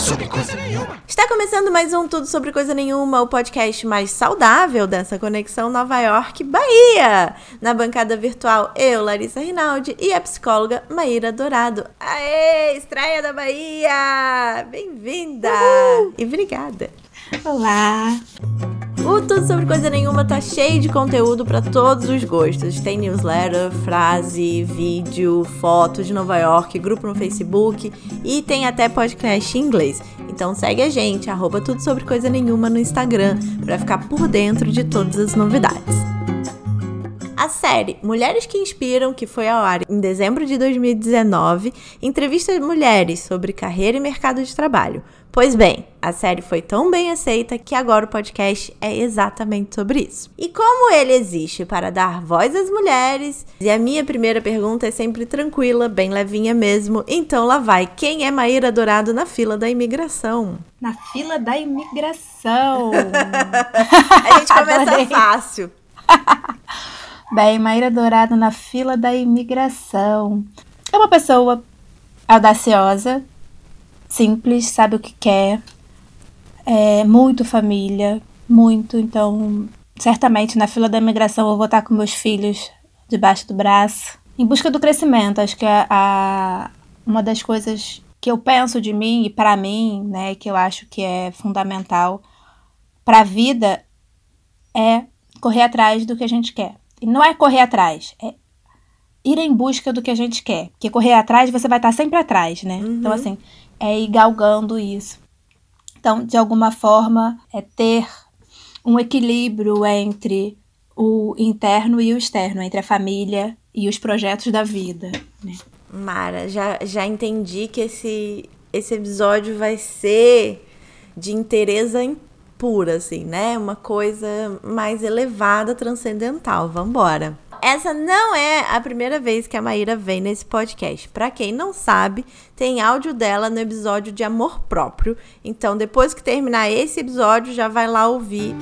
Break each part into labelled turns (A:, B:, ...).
A: sobre coisa nenhuma.
B: Está começando mais um Tudo Sobre Coisa Nenhuma, o podcast mais saudável dessa conexão Nova York-Bahia. Na bancada virtual, eu, Larissa Rinaldi, e a psicóloga Maíra Dourado. Aê, estreia da Bahia! Bem-vinda! E obrigada.
C: Olá!
B: O Tudo Sobre Coisa Nenhuma tá cheio de conteúdo para todos os gostos. Tem newsletter, frase, vídeo, foto de Nova York, grupo no Facebook e tem até podcast em inglês. Então segue a gente, arroba Tudo Sobre Coisa Nenhuma no Instagram, para ficar por dentro de todas as novidades. A série Mulheres que Inspiram, que foi ao ar em dezembro de 2019, entrevista mulheres sobre carreira e mercado de trabalho. Pois bem, a série foi tão bem aceita que agora o podcast é exatamente sobre isso. E como ele existe para dar voz às mulheres, e a minha primeira pergunta é sempre tranquila, bem levinha mesmo, então lá vai: quem é Maíra Dourado na fila da imigração?
C: Na fila da imigração!
B: a gente começa fácil.
C: bem, Maíra Dourado na fila da imigração. É uma pessoa audaciosa, simples, sabe o que quer, é muito família, muito. Então, certamente na fila da imigração vou estar com meus filhos debaixo do braço, em busca do crescimento. Acho que a, a uma das coisas que eu penso de mim e para mim, né, que eu acho que é fundamental para a vida é correr atrás do que a gente quer. E não é correr atrás, é ir em busca do que a gente quer. Porque correr atrás você vai estar sempre atrás, né? Uhum. Então, assim, é ir galgando isso. Então, de alguma forma, é ter um equilíbrio entre o interno e o externo, entre a família e os projetos da vida. Né?
B: Mara, já, já entendi que esse, esse episódio vai ser de interesse pura, assim, né? Uma coisa mais elevada, transcendental. Vambora! essa não é a primeira vez que a Maíra vem nesse podcast. Para quem não sabe, tem áudio dela no episódio de amor próprio. Então, depois que terminar esse episódio, já vai lá ouvir.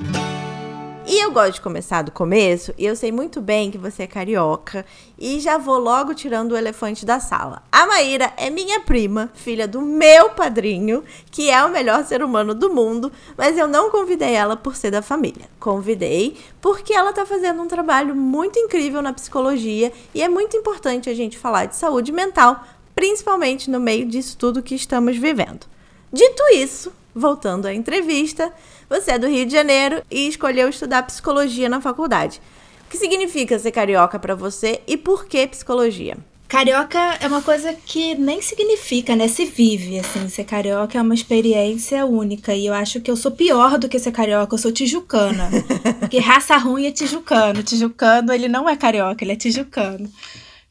B: E eu gosto de começar do começo, e eu sei muito bem que você é carioca, e já vou logo tirando o elefante da sala. A Maíra é minha prima, filha do meu padrinho, que é o melhor ser humano do mundo, mas eu não convidei ela por ser da família. Convidei porque ela tá fazendo um trabalho muito incrível na psicologia e é muito importante a gente falar de saúde mental, principalmente no meio disso tudo que estamos vivendo. Dito isso, voltando à entrevista, você é do Rio de Janeiro e escolheu estudar psicologia na faculdade. O que significa ser carioca para você e por que psicologia?
C: Carioca é uma coisa que nem significa, né? Se vive, assim. Ser carioca é uma experiência única. E eu acho que eu sou pior do que ser carioca. Eu sou tijucana. Porque raça ruim é tijucano. Tijucano, ele não é carioca, ele é tijucano.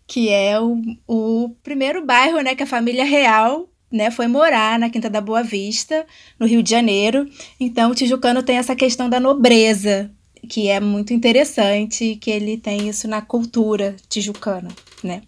C: Que é o, o primeiro bairro, né? Que a família real né, foi morar na Quinta da Boa Vista, no Rio de Janeiro. Então, o tijucano tem essa questão da nobreza, que é muito interessante, que ele tem isso na cultura tijucana, né?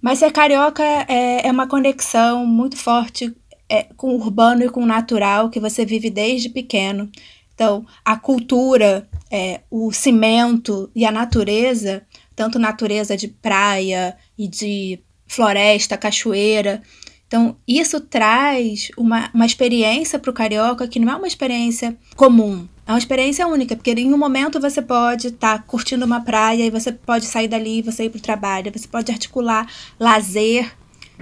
C: Mas ser carioca é, é uma conexão muito forte é, com o urbano e com o natural que você vive desde pequeno. Então, a cultura, é, o cimento e a natureza, tanto natureza de praia e de floresta, cachoeira, então, isso traz uma, uma experiência para o carioca que não é uma experiência comum. É uma experiência única, porque em um momento você pode estar tá curtindo uma praia e você pode sair dali e você ir para o trabalho. Você pode articular lazer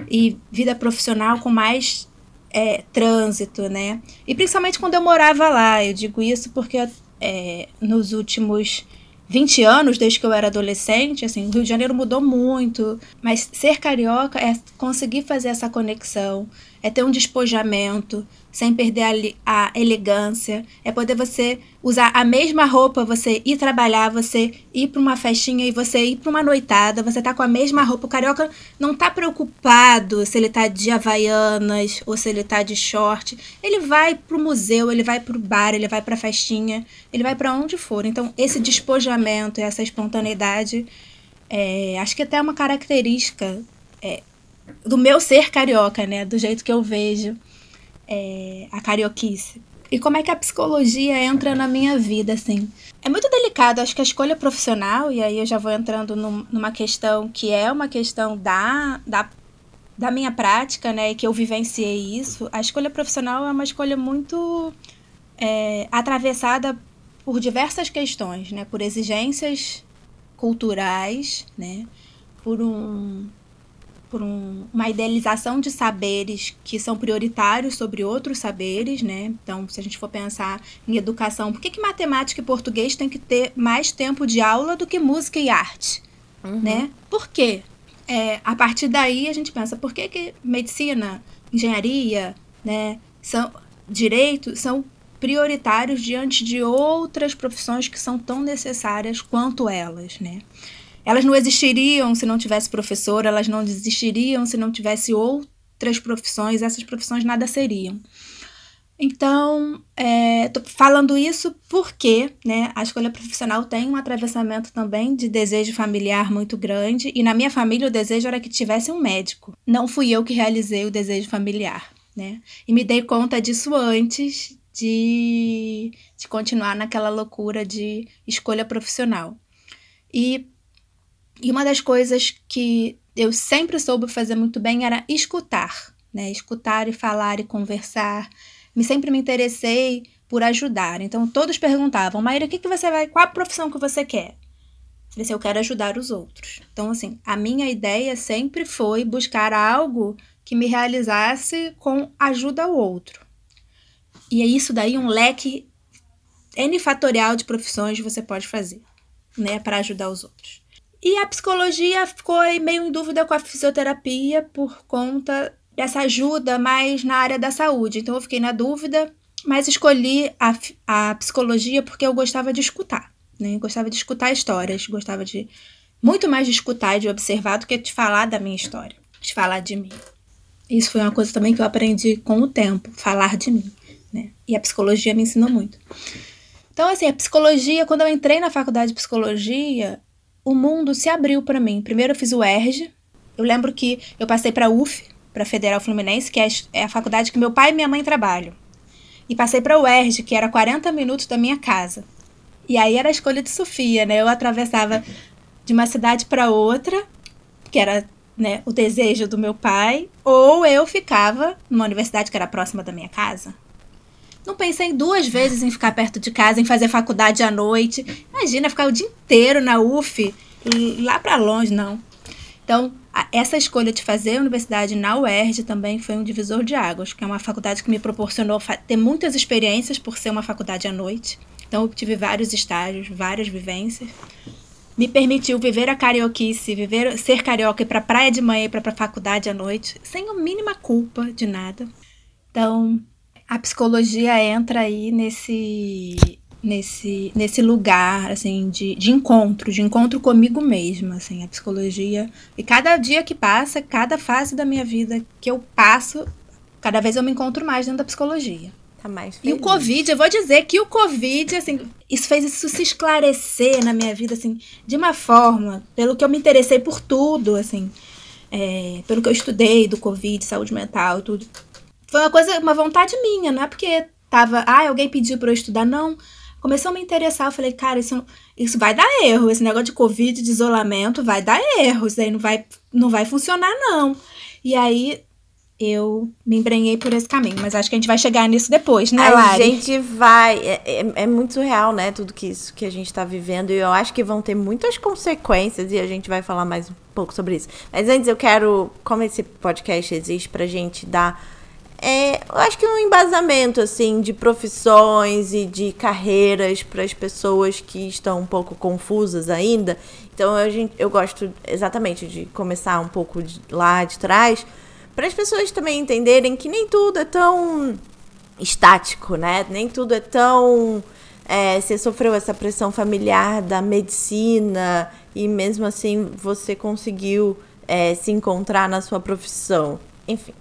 C: e vida profissional com mais é, trânsito, né? E principalmente quando eu morava lá. Eu digo isso porque é, nos últimos 20 anos, desde que eu era adolescente, assim, o Rio de Janeiro mudou muito, mas ser carioca é conseguir fazer essa conexão, é ter um despojamento, sem perder a, a, elegância. É poder você usar a mesma roupa, você ir trabalhar, você ir para uma festinha e você ir para uma noitada, você tá com a mesma roupa. O carioca não tá preocupado se ele tá de havaianas ou se ele tá de short. Ele vai pro museu, ele vai pro bar, ele vai pra festinha, ele vai para onde for. Então, esse despojamento, essa espontaneidade, é, acho que até é uma característica é, do meu ser carioca, né? Do jeito que eu vejo é, a carioquice. E como é que a psicologia entra na minha vida, assim? É muito delicado, acho que a escolha profissional, e aí eu já vou entrando num, numa questão que é uma questão da, da da minha prática, né, que eu vivenciei isso, a escolha profissional é uma escolha muito é, atravessada por diversas questões, né, por exigências culturais, né, por um por um, uma idealização de saberes que são prioritários sobre outros saberes, né? Então, se a gente for pensar em educação, por que, que matemática e português tem que ter mais tempo de aula do que música e arte, uhum. né? Por quê? é, a partir daí a gente pensa, por que, que medicina, engenharia, né, são, direito são prioritários diante de outras profissões que são tão necessárias quanto elas, né? Elas não existiriam se não tivesse professor, elas não existiriam se não tivesse outras profissões, essas profissões nada seriam. Então, é, falando isso porque né, a escolha profissional tem um atravessamento também de desejo familiar muito grande, e na minha família o desejo era que tivesse um médico. Não fui eu que realizei o desejo familiar, né? E me dei conta disso antes de, de continuar naquela loucura de escolha profissional. E, e uma das coisas que eu sempre soube fazer muito bem era escutar, né? Escutar e falar e conversar me sempre me interessei por ajudar. Então todos perguntavam, Maíra, o que, que você vai, qual a profissão que você quer? Eu disse, eu quero ajudar os outros. Então, assim, a minha ideia sempre foi buscar algo que me realizasse com ajuda ao outro. E é isso daí um leque N fatorial de profissões você pode fazer, né, para ajudar os outros. E a psicologia ficou meio em dúvida com a fisioterapia por conta essa ajuda mais na área da saúde. Então eu fiquei na dúvida, mas escolhi a, a psicologia porque eu gostava de escutar, né? Eu gostava de escutar histórias, gostava de muito mais de escutar e de observar do que de falar da minha história, de falar de mim. Isso foi uma coisa também que eu aprendi com o tempo, falar de mim, né? E a psicologia me ensinou muito. Então, assim, a psicologia, quando eu entrei na faculdade de psicologia, o mundo se abriu para mim. Primeiro eu fiz o ERJ. Eu lembro que eu passei para UF, para Federal Fluminense, que é, é a faculdade que meu pai e minha mãe trabalham. E passei para o UERJ, que era 40 minutos da minha casa. E aí era a escolha de Sofia, né? Eu atravessava de uma cidade para outra, que era né, o desejo do meu pai, ou eu ficava numa universidade que era próxima da minha casa. Não pensei duas vezes em ficar perto de casa, em fazer faculdade à noite. Imagina ficar o dia inteiro na UF, lá para longe, não. Então, essa escolha de fazer a universidade na UERJ também foi um divisor de águas, que é uma faculdade que me proporcionou ter muitas experiências por ser uma faculdade à noite. Então, eu tive vários estágios, várias vivências. Me permitiu viver a carioquice, viver, ser carioca para praia de manhã e para faculdade à noite, sem a mínima culpa de nada. Então, a psicologia entra aí nesse nesse, nesse lugar, assim, de, de encontro, de encontro comigo mesma, assim, a psicologia. E cada dia que passa, cada fase da minha vida que eu passo, cada vez eu me encontro mais dentro da psicologia.
B: Tá mais feliz.
C: E o Covid, eu vou dizer que o Covid, assim, isso fez isso se esclarecer na minha vida, assim, de uma forma, pelo que eu me interessei por tudo, assim, é, pelo que eu estudei do Covid, saúde mental, tudo. Foi uma coisa, uma vontade minha, não é porque tava, ah, alguém pediu para eu estudar, não começou a me interessar. Eu falei, cara, isso, isso vai dar erro. Esse negócio de Covid, de isolamento, vai dar erro. Isso aí não vai, não vai funcionar, não. E aí eu me embrenhei por esse caminho. Mas acho que a gente vai chegar nisso depois, né, Lari?
B: A gente vai. É, é, é, muito surreal, né? Tudo que isso que a gente tá vivendo. E eu acho que vão ter muitas consequências. E a gente vai falar mais um pouco sobre isso. Mas antes eu quero. Como esse podcast existe pra gente dar é, eu acho que um embasamento assim de profissões e de carreiras para as pessoas que estão um pouco confusas ainda. Então a gente, eu gosto exatamente de começar um pouco de, lá de trás para as pessoas também entenderem que nem tudo é tão estático, né? Nem tudo é tão é, você sofreu essa pressão familiar da medicina e mesmo assim você conseguiu é, se encontrar na sua profissão. Enfim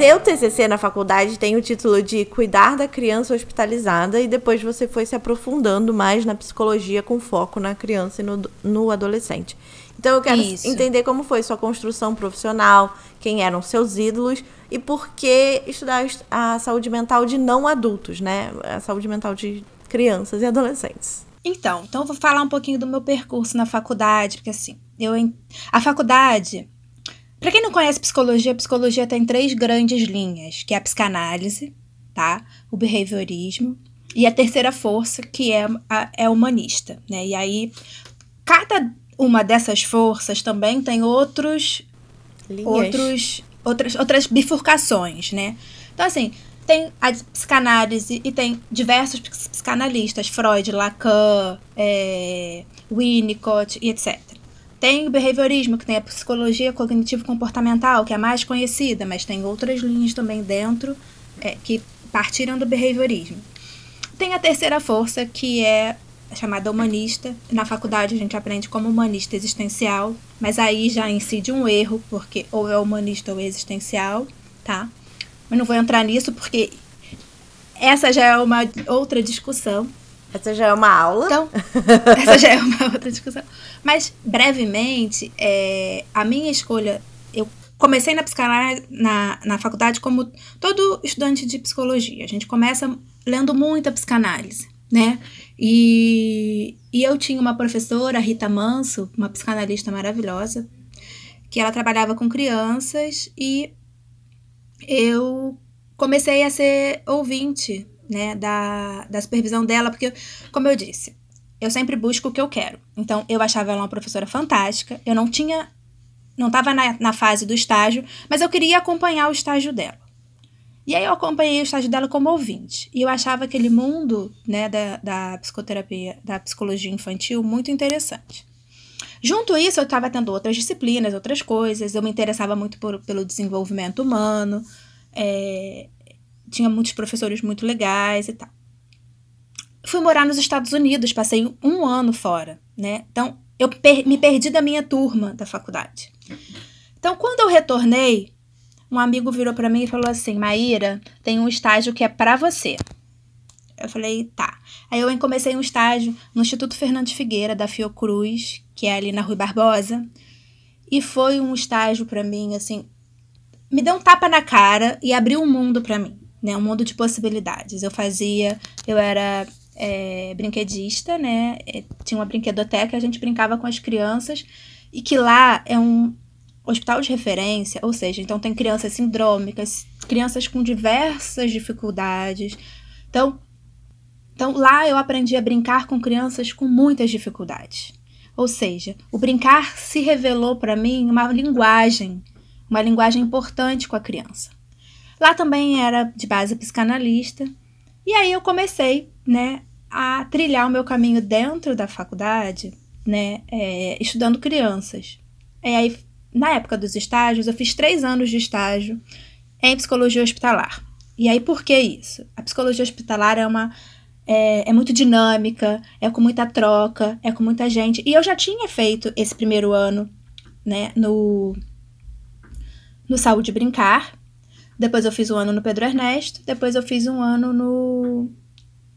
B: seu TCC na faculdade tem o título de Cuidar da Criança Hospitalizada e depois você foi se aprofundando mais na psicologia com foco na criança e no, no adolescente. Então eu quero Isso. entender como foi sua construção profissional, quem eram seus ídolos e por que estudar a saúde mental de não adultos, né? A saúde mental de crianças e adolescentes.
C: Então, então eu vou falar um pouquinho do meu percurso na faculdade, porque assim, eu a faculdade Para quem não conhece psicologia, a psicologia tem três grandes linhas, que é a psicanálise, tá? O behaviorismo e a terceira força, que é a é humanista, né? E aí cada uma dessas forças também tem outros Linhas. outros outras outras bifurcações, né? Então assim, tem a psicanálise e tem diversos psicanalistas, Freud, Lacan, é, Winnicott e etc. Tem o behaviorismo, que tem a psicologia cognitivo-comportamental, que é a mais conhecida, mas tem outras linhas também dentro é, que partiram do behaviorismo. Tem a terceira força, que é chamada humanista. Na faculdade a gente aprende como humanista existencial, mas aí já incide um erro, porque ou é humanista ou é existencial, tá? Mas não vou entrar nisso porque essa já é uma outra discussão.
B: Essa já é uma aula.
C: Então, essa já é uma outra discussão. Mas, brevemente, é, a minha escolha. Eu comecei na psicanálise na, na faculdade como todo estudante de psicologia. A gente começa lendo muita psicanálise, né? E, e eu tinha uma professora, Rita Manso, uma psicanalista maravilhosa, que ela trabalhava com crianças e eu comecei a ser ouvinte né, da, da supervisão dela, porque, como eu disse, eu sempre busco o que eu quero. Então, eu achava ela uma professora fantástica, eu não tinha, não estava na, na fase do estágio, mas eu queria acompanhar o estágio dela. E aí eu acompanhei o estágio dela como ouvinte. E eu achava aquele mundo né, da, da psicoterapia, da psicologia infantil muito interessante. Junto a isso, eu estava tendo outras disciplinas, outras coisas. Eu me interessava muito por, pelo desenvolvimento humano. É, tinha muitos professores muito legais e tal. Fui morar nos Estados Unidos, passei um ano fora, né? Então, eu per me perdi da minha turma da faculdade. Então, quando eu retornei, um amigo virou para mim e falou assim: Maíra, tem um estágio que é para você. Eu falei, tá. Aí eu comecei um estágio no Instituto Fernandes Figueira, da Fiocruz, que é ali na Rui Barbosa. E foi um estágio para mim, assim, me deu um tapa na cara e abriu um mundo para mim, né? Um mundo de possibilidades. Eu fazia, eu era é, brinquedista, né? É, tinha uma brinquedoteca, a gente brincava com as crianças e que lá é um hospital de referência, ou seja, então tem crianças sindrômicas, crianças com diversas dificuldades. Então, então lá eu aprendi a brincar com crianças com muitas dificuldades. Ou seja, o brincar se revelou para mim uma linguagem uma linguagem importante com a criança. Lá também era de base psicanalista, e aí eu comecei, né, a trilhar o meu caminho dentro da faculdade, né, é, estudando crianças. E aí, na época dos estágios, eu fiz três anos de estágio em psicologia hospitalar. E aí, por que isso? A psicologia hospitalar é uma é, é, muito dinâmica, é com muita troca, é com muita gente. E eu já tinha feito esse primeiro ano, né, no no Saúde Brincar. Depois eu fiz um ano no Pedro Ernesto. Depois eu fiz um ano no,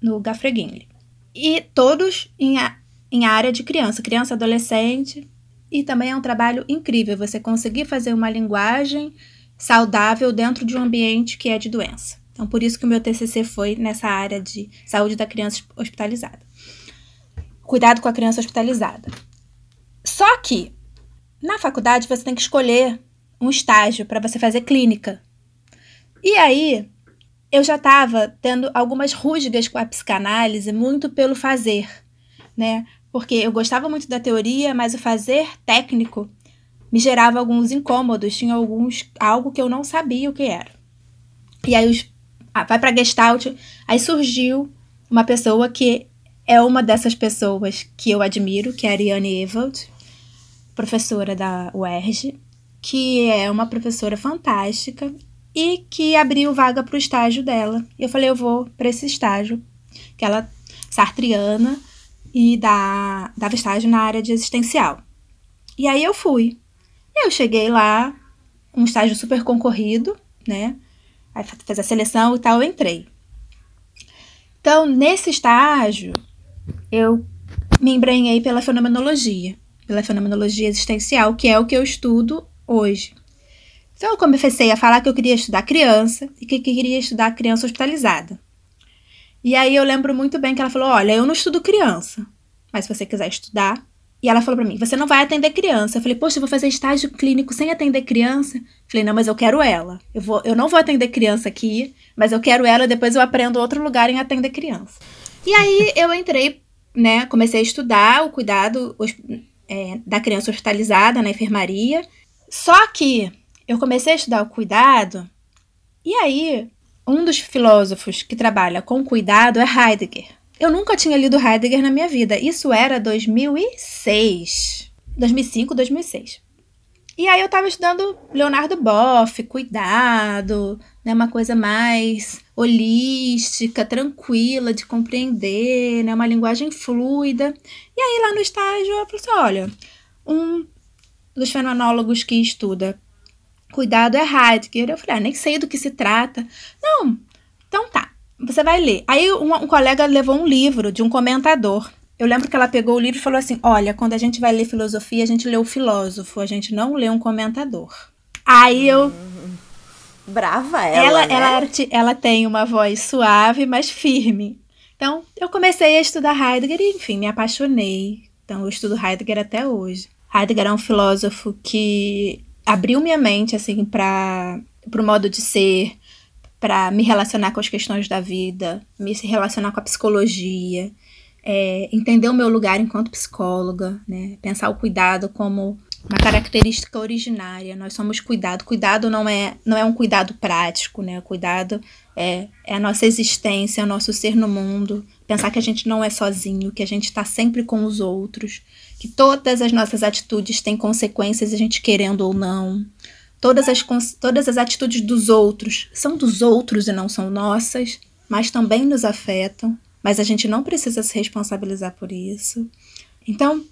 C: no Gafreguinle. E todos em, a, em área de criança, criança, adolescente. E também é um trabalho incrível você conseguir fazer uma linguagem saudável dentro de um ambiente que é de doença. Então, por isso que o meu TCC foi nessa área de saúde da criança hospitalizada. Cuidado com a criança hospitalizada. Só que, na faculdade, você tem que escolher um estágio para você fazer clínica. E aí, eu já estava tendo algumas rusgas com a psicanálise muito pelo fazer, né? Porque eu gostava muito da teoria, mas o fazer técnico me gerava alguns incômodos, tinha alguns algo que eu não sabia o que era. E aí os, ah, vai para Gestalt, aí surgiu uma pessoa que é uma dessas pessoas que eu admiro, que é a Ariane Ewald, professora da UERJ, que é uma professora fantástica e que abriu vaga para o estágio dela. E eu falei, eu vou para esse estágio, que ela sartriana e dá, dava estágio na área de existencial. E aí eu fui. Eu cheguei lá, um estágio super concorrido, né? Aí fez a seleção e tal, eu entrei. Então, nesse estágio, eu me embrenhei pela fenomenologia, pela fenomenologia existencial, que é o que eu estudo hoje. Então eu comecei a falar que eu queria estudar criança e que queria estudar criança hospitalizada. E aí eu lembro muito bem que ela falou: Olha, eu não estudo criança, mas se você quiser estudar, E ela falou para mim: Você não vai atender criança. Eu falei: Poxa, eu vou fazer estágio clínico sem atender criança. Eu falei: Não, mas eu quero ela. Eu, vou, eu não vou atender criança aqui, mas eu quero ela. Depois eu aprendo outro lugar em atender criança. E aí eu entrei, né? Comecei a estudar o cuidado é, da criança hospitalizada na enfermaria. Só que eu comecei a estudar o cuidado, e aí um dos filósofos que trabalha com cuidado é Heidegger. Eu nunca tinha lido Heidegger na minha vida. Isso era 2006. 2005, 2006. E aí eu estava estudando Leonardo Boff, cuidado, né, uma coisa mais holística, tranquila de compreender, né, uma linguagem fluida. E aí lá no estágio eu falei assim, olha, um dos fenomenólogos que estuda cuidado é Heidegger. Eu falei, ah, nem sei do que se trata. Não, então tá, você vai ler. Aí um, um colega levou um livro de um comentador. Eu lembro que ela pegou o livro e falou assim: Olha, quando a gente vai ler filosofia, a gente lê o filósofo, a gente não lê um comentador. Aí eu.
B: Brava ela.
C: Ela,
B: né?
C: ela, ela tem uma voz suave, mas firme. Então, eu comecei a estudar Heidegger e, enfim, me apaixonei. Então, eu estudo Heidegger até hoje. Heidegger é um filósofo que abriu minha mente, assim, para o modo de ser, para me relacionar com as questões da vida, me relacionar com a psicologia, é, entender o meu lugar enquanto psicóloga, né? Pensar o cuidado como uma característica originária. Nós somos cuidado. Cuidado não é, não é um cuidado prático, né? Cuidado é, é a nossa existência, é o nosso ser no mundo. Pensar que a gente não é sozinho, que a gente está sempre com os outros, que todas as nossas atitudes têm consequências, a gente querendo ou não. Todas as, todas as atitudes dos outros são dos outros e não são nossas, mas também nos afetam, mas a gente não precisa se responsabilizar por isso. Então,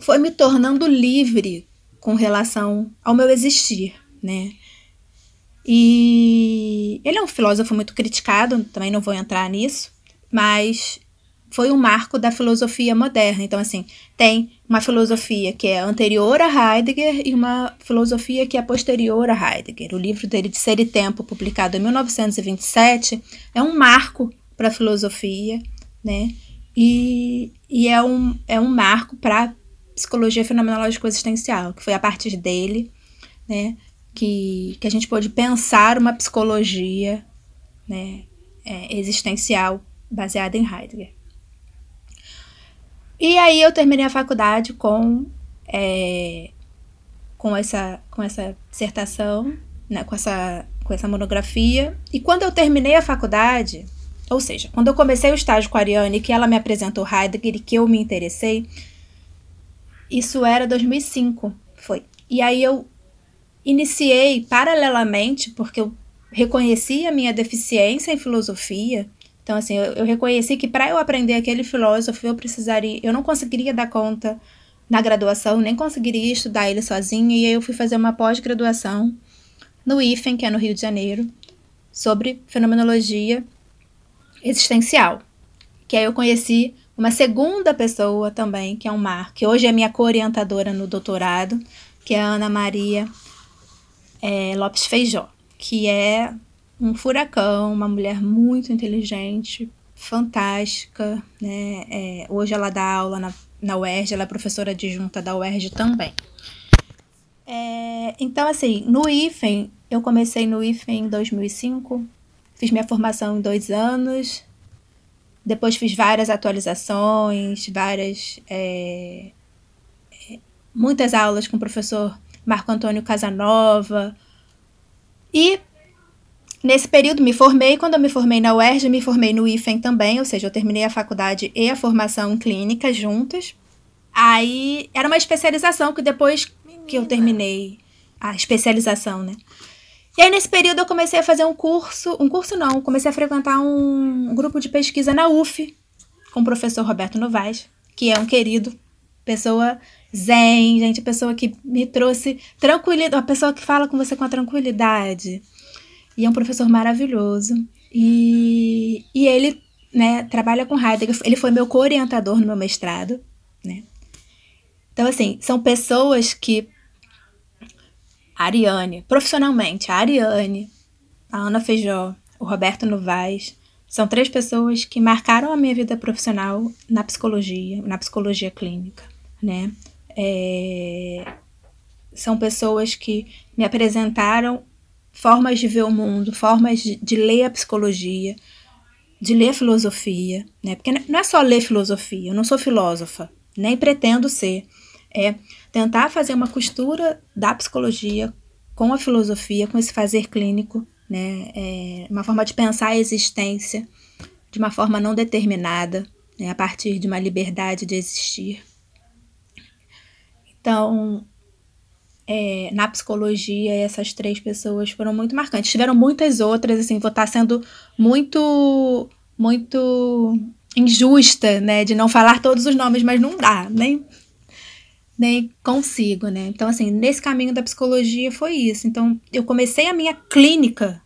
C: foi me tornando livre com relação ao meu existir, né? E ele é um filósofo muito criticado, também não vou entrar nisso, mas foi um marco da filosofia moderna. Então, assim, tem uma filosofia que é anterior a Heidegger e uma filosofia que é posterior a Heidegger. O livro dele de Ser e Tempo, publicado em 1927, é um marco para a filosofia, né? E, e é, um, é um marco para psicologia fenomenológica existencial, que foi a partir dele, né, que, que a gente pôde pensar uma psicologia né, é, existencial baseada em Heidegger. E aí eu terminei a faculdade com, é, com, essa, com essa dissertação, né, com, essa, com essa monografia. E quando eu terminei a faculdade, ou seja, quando eu comecei o estágio com a Ariane, que ela me apresentou Heidegger e que eu me interessei, isso era 2005, foi. E aí eu iniciei paralelamente, porque eu reconheci a minha deficiência em filosofia, então, assim, eu, eu reconheci que para eu aprender aquele filósofo, eu precisaria. Eu não conseguiria dar conta na graduação, nem conseguiria estudar ele sozinha, e aí eu fui fazer uma pós-graduação no IFEM, que é no Rio de Janeiro, sobre fenomenologia existencial. Que aí eu conheci uma segunda pessoa também, que é um mar, que hoje é minha co-orientadora no doutorado, que é a Ana Maria é, Lopes Feijó, que é um furacão, uma mulher muito inteligente, fantástica, né? É, hoje ela dá aula na, na UERJ, ela é professora adjunta da UERJ também. É, então, assim, no IFEM, eu comecei no IFEM em 2005, fiz minha formação em dois anos, depois fiz várias atualizações, várias. É, é muitas aulas com o professor Marco Antônio Casanova. E Nesse período me formei, quando eu me formei na UERJ, me formei no IFEM também, ou seja, eu terminei a faculdade e a formação clínica juntas. Aí era uma especialização que depois que eu terminei a especialização, né? E aí nesse período eu comecei a fazer um curso, um curso não, comecei a frequentar um grupo de pesquisa na UF com o professor Roberto Novaes, que é um querido, pessoa zen, gente, pessoa que me trouxe tranquilidade, uma pessoa que fala com você com a tranquilidade e é um professor maravilhoso. E, e ele né, trabalha com Heidegger. Ele foi meu co-orientador no meu mestrado. Né? Então, assim, são pessoas que. A Ariane, profissionalmente, a Ariane, a Ana Feijó, o Roberto Novaes, são três pessoas que marcaram a minha vida profissional na psicologia, na psicologia clínica. né? É, são pessoas que me apresentaram formas de ver o mundo, formas de, de ler a psicologia, de ler filosofia, né? Porque não é só ler filosofia, eu não sou filósofa, nem pretendo ser. É tentar fazer uma costura da psicologia com a filosofia, com esse fazer clínico, né? É uma forma de pensar a existência de uma forma não determinada, né? a partir de uma liberdade de existir. Então, é, na psicologia, essas três pessoas foram muito marcantes. Tiveram muitas outras, assim, vou estar sendo muito, muito injusta, né, de não falar todos os nomes, mas não dá, nem, nem consigo, né. Então, assim, nesse caminho da psicologia foi isso. Então, eu comecei a minha clínica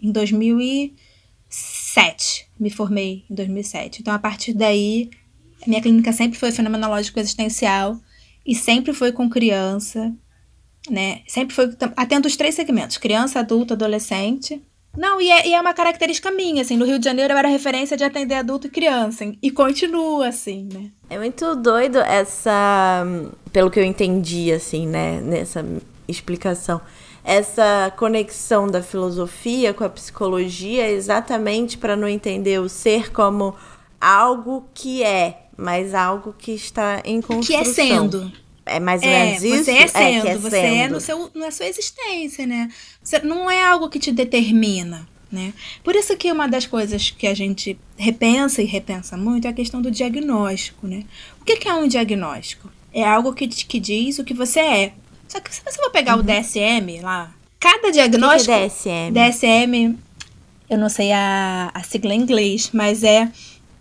C: em 2007, me formei em 2007. Então, a partir daí, a minha clínica sempre foi fenomenológico existencial e sempre foi com criança, né? Sempre foi atendo os três segmentos: criança, adulto, adolescente. Não, e é, e é uma característica minha, assim, no Rio de Janeiro eu era referência de atender adulto e criança, e continua assim, né?
B: É muito doido essa, pelo que eu entendi, assim, né, nessa explicação, essa conexão da filosofia com a psicologia exatamente para não entender o ser como algo que é, mas algo que está em construção.
C: Que é sendo.
B: É mais ou é, menos isso?
C: Você é sendo, é, é você sendo. é no seu, na sua existência, né? Você, não é algo que te determina, né? Por isso que uma das coisas que a gente repensa e repensa muito é a questão do diagnóstico, né? O que, que é um diagnóstico? É algo que, que diz o que você é. Só que se você for pegar uhum. o DSM lá, cada diagnóstico...
B: O que, que é DSM?
C: DSM, eu não sei a, a sigla em inglês, mas é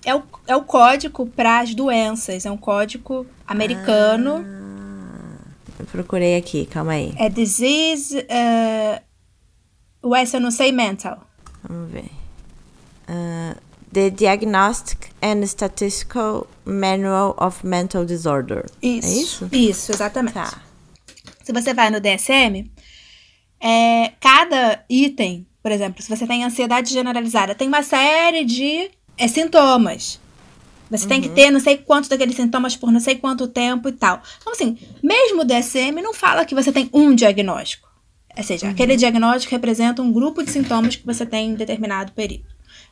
C: é o, é o código para as doenças, é um código americano.
B: Ah, eu procurei aqui, calma aí.
C: É disease. Uh, o S eu não sei mental.
B: Vamos ver. Uh, the Diagnostic and Statistical Manual of Mental Disorder.
C: Isso.
B: É isso?
C: Isso, exatamente. Tá. Se você vai no DSM, é, cada item, por exemplo, se você tem ansiedade generalizada, tem uma série de é sintomas. Você uhum. tem que uhum. ter não sei quantos daqueles sintomas por não sei quanto tempo e tal. Então, assim, mesmo o DSM não fala que você tem um diagnóstico. Ou seja, uhum. aquele diagnóstico representa um grupo de sintomas que você tem em determinado período.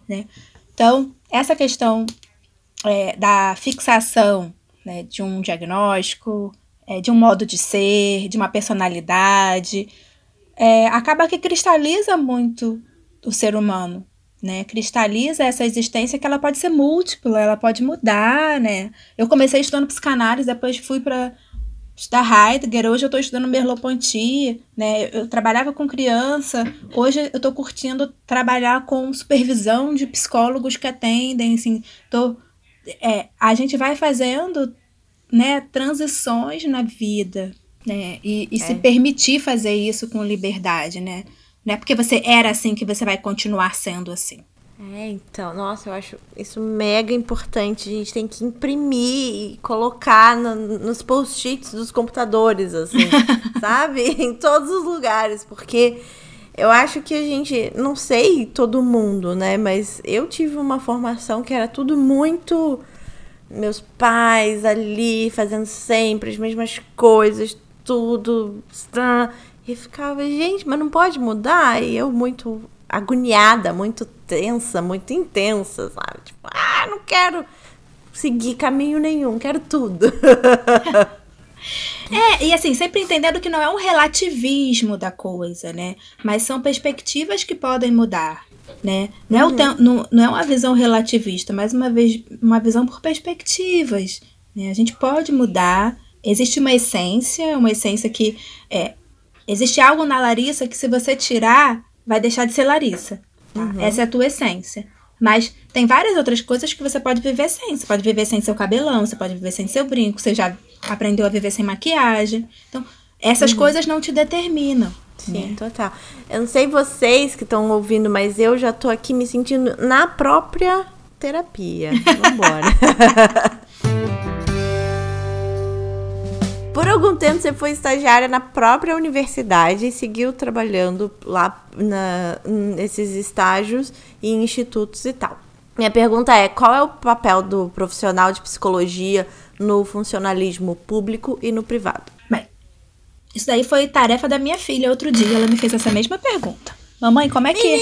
C: Né? Então, essa questão é, da fixação né, de um diagnóstico, é, de um modo de ser, de uma personalidade, é, acaba que cristaliza muito o ser humano né? Cristaliza essa existência que ela pode ser múltipla, ela pode mudar, né? Eu comecei estudando psicanálise, depois fui para estudar Heidegger, hoje eu estou estudando Merleau-Ponty, né? Eu trabalhava com criança, hoje eu estou curtindo trabalhar com supervisão de psicólogos que atendem, assim, tô, é, a gente vai fazendo, né, transições na vida, né? E, e é. se permitir fazer isso com liberdade, né? Não é porque você era assim que você vai continuar sendo assim.
B: É, então, nossa, eu acho isso mega importante. A gente tem que imprimir e colocar no, nos post-its dos computadores, assim, sabe? Em todos os lugares, porque eu acho que a gente, não sei todo mundo, né? Mas eu tive uma formação que era tudo muito. Meus pais ali fazendo sempre as mesmas coisas, tudo. E ficava, gente, mas não pode mudar? E eu muito agoniada, muito tensa, muito intensa, sabe? Tipo, ah, não quero seguir caminho nenhum, quero tudo.
C: É, e assim, sempre entendendo que não é um relativismo da coisa, né? Mas são perspectivas que podem mudar, né? Não, uhum. é, o uhum. não, não é uma visão relativista, mas uma, vez, uma visão por perspectivas. Né? A gente pode mudar. Existe uma essência, uma essência que é, Existe algo na Larissa que se você tirar, vai deixar de ser Larissa. Tá? Uhum. Essa é a tua essência. Mas tem várias outras coisas que você pode viver sem. Você pode viver sem seu cabelão, você pode viver sem seu brinco, você já aprendeu a viver sem maquiagem. Então, essas uhum. coisas não te determinam.
B: Sim, né? total. Eu não sei vocês que estão ouvindo, mas eu já tô aqui me sentindo na própria terapia. Vambora. Por algum tempo você foi estagiária na própria universidade e seguiu trabalhando lá na, nesses estágios e institutos e tal. Minha pergunta é: qual é o papel do profissional de psicologia no funcionalismo público e no privado?
C: Bem, isso daí foi tarefa da minha filha outro dia. Ela me fez essa mesma pergunta. Mamãe, como é que.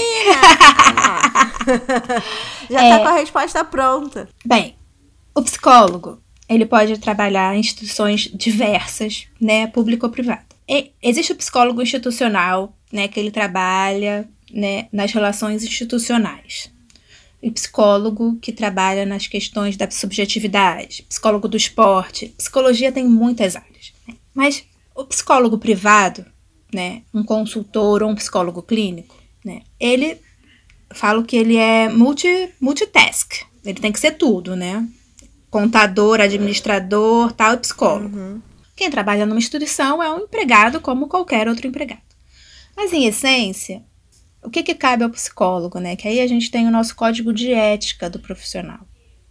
B: Já é... tá com a resposta pronta.
C: Bem, o psicólogo, ele pode trabalhar em instituições diversas, né, público ou privado. E existe o psicólogo institucional, né, que ele trabalha, né, nas relações institucionais. E psicólogo que trabalha nas questões da subjetividade, psicólogo do esporte. Psicologia tem muitas áreas. Né? Mas o psicólogo privado, né, um consultor ou um psicólogo clínico, né, ele falo que ele é multi, multitask. Ele tem que ser tudo, né? Contador, administrador, tal, e psicólogo. Uhum. Quem trabalha numa instituição é um empregado como qualquer outro empregado. Mas, em essência, o que, que cabe ao psicólogo, né? Que aí a gente tem o nosso código de ética do profissional,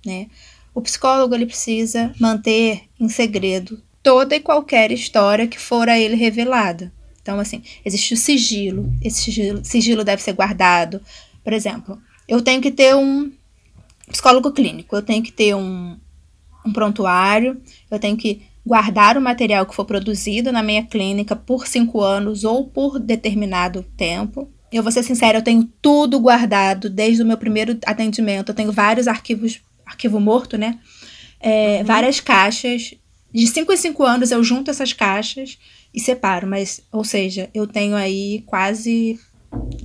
C: né? O psicólogo ele precisa manter em segredo toda e qualquer história que for a ele revelada. Então, assim, existe o sigilo. Esse sigilo, sigilo deve ser guardado. Por exemplo, eu tenho que ter um psicólogo clínico, eu tenho que ter um, um prontuário, eu tenho que guardar o material que for produzido na minha clínica por cinco anos ou por determinado tempo. Eu vou ser sincera, eu tenho tudo guardado desde o meu primeiro atendimento. Eu tenho vários arquivos, arquivo morto, né? É, uhum. Várias caixas. De 5 em 5 anos eu junto essas caixas e separo, mas, ou seja, eu tenho aí quase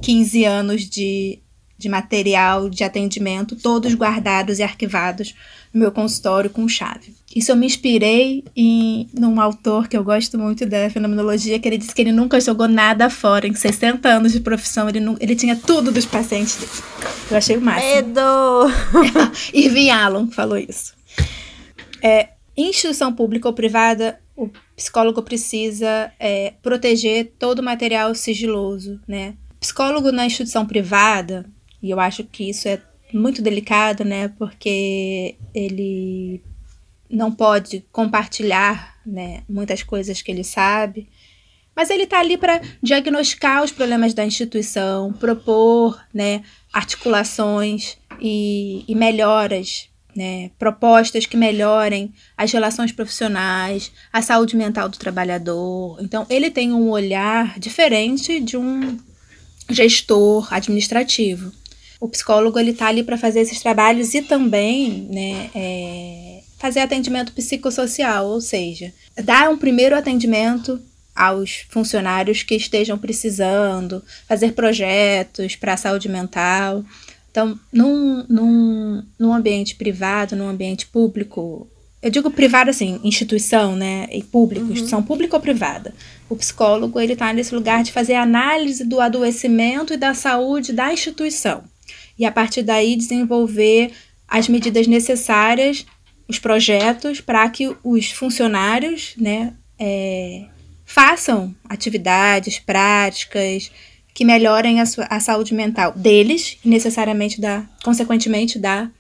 C: 15 anos de, de material de atendimento, todos guardados e arquivados no meu consultório com chave. Isso eu me inspirei em num autor que eu gosto muito da fenomenologia, que ele disse que ele nunca jogou nada fora. Em 60 anos de profissão, ele, não, ele tinha tudo dos pacientes dele. Eu achei o máximo.
B: Medo!
C: Irving Allen falou isso. É, instituição pública ou privada, o psicólogo precisa é, proteger todo o material sigiloso, né? Psicólogo na instituição privada, e eu acho que isso é muito delicado, né? Porque ele não pode compartilhar, né, muitas coisas que ele sabe, mas ele está ali para diagnosticar os problemas da instituição, propor, né, articulações e, e melhoras, né, propostas que melhorem as relações profissionais, a saúde mental do trabalhador. Então, ele tem um olhar diferente de um gestor administrativo o psicólogo ele tá ali para fazer esses trabalhos e também, né, é, fazer atendimento psicossocial, ou seja, dar um primeiro atendimento aos funcionários que estejam precisando, fazer projetos para a saúde mental. Então, num, num, num ambiente privado, num ambiente público, eu digo privado assim, instituição, né, e público, uhum. instituição pública ou privada. O psicólogo, ele está nesse lugar de fazer análise do adoecimento e da saúde da instituição e a partir daí desenvolver as medidas necessárias, os projetos para que os funcionários né, é, façam atividades, práticas que melhorem a, sua, a saúde mental deles e necessariamente da, consequentemente da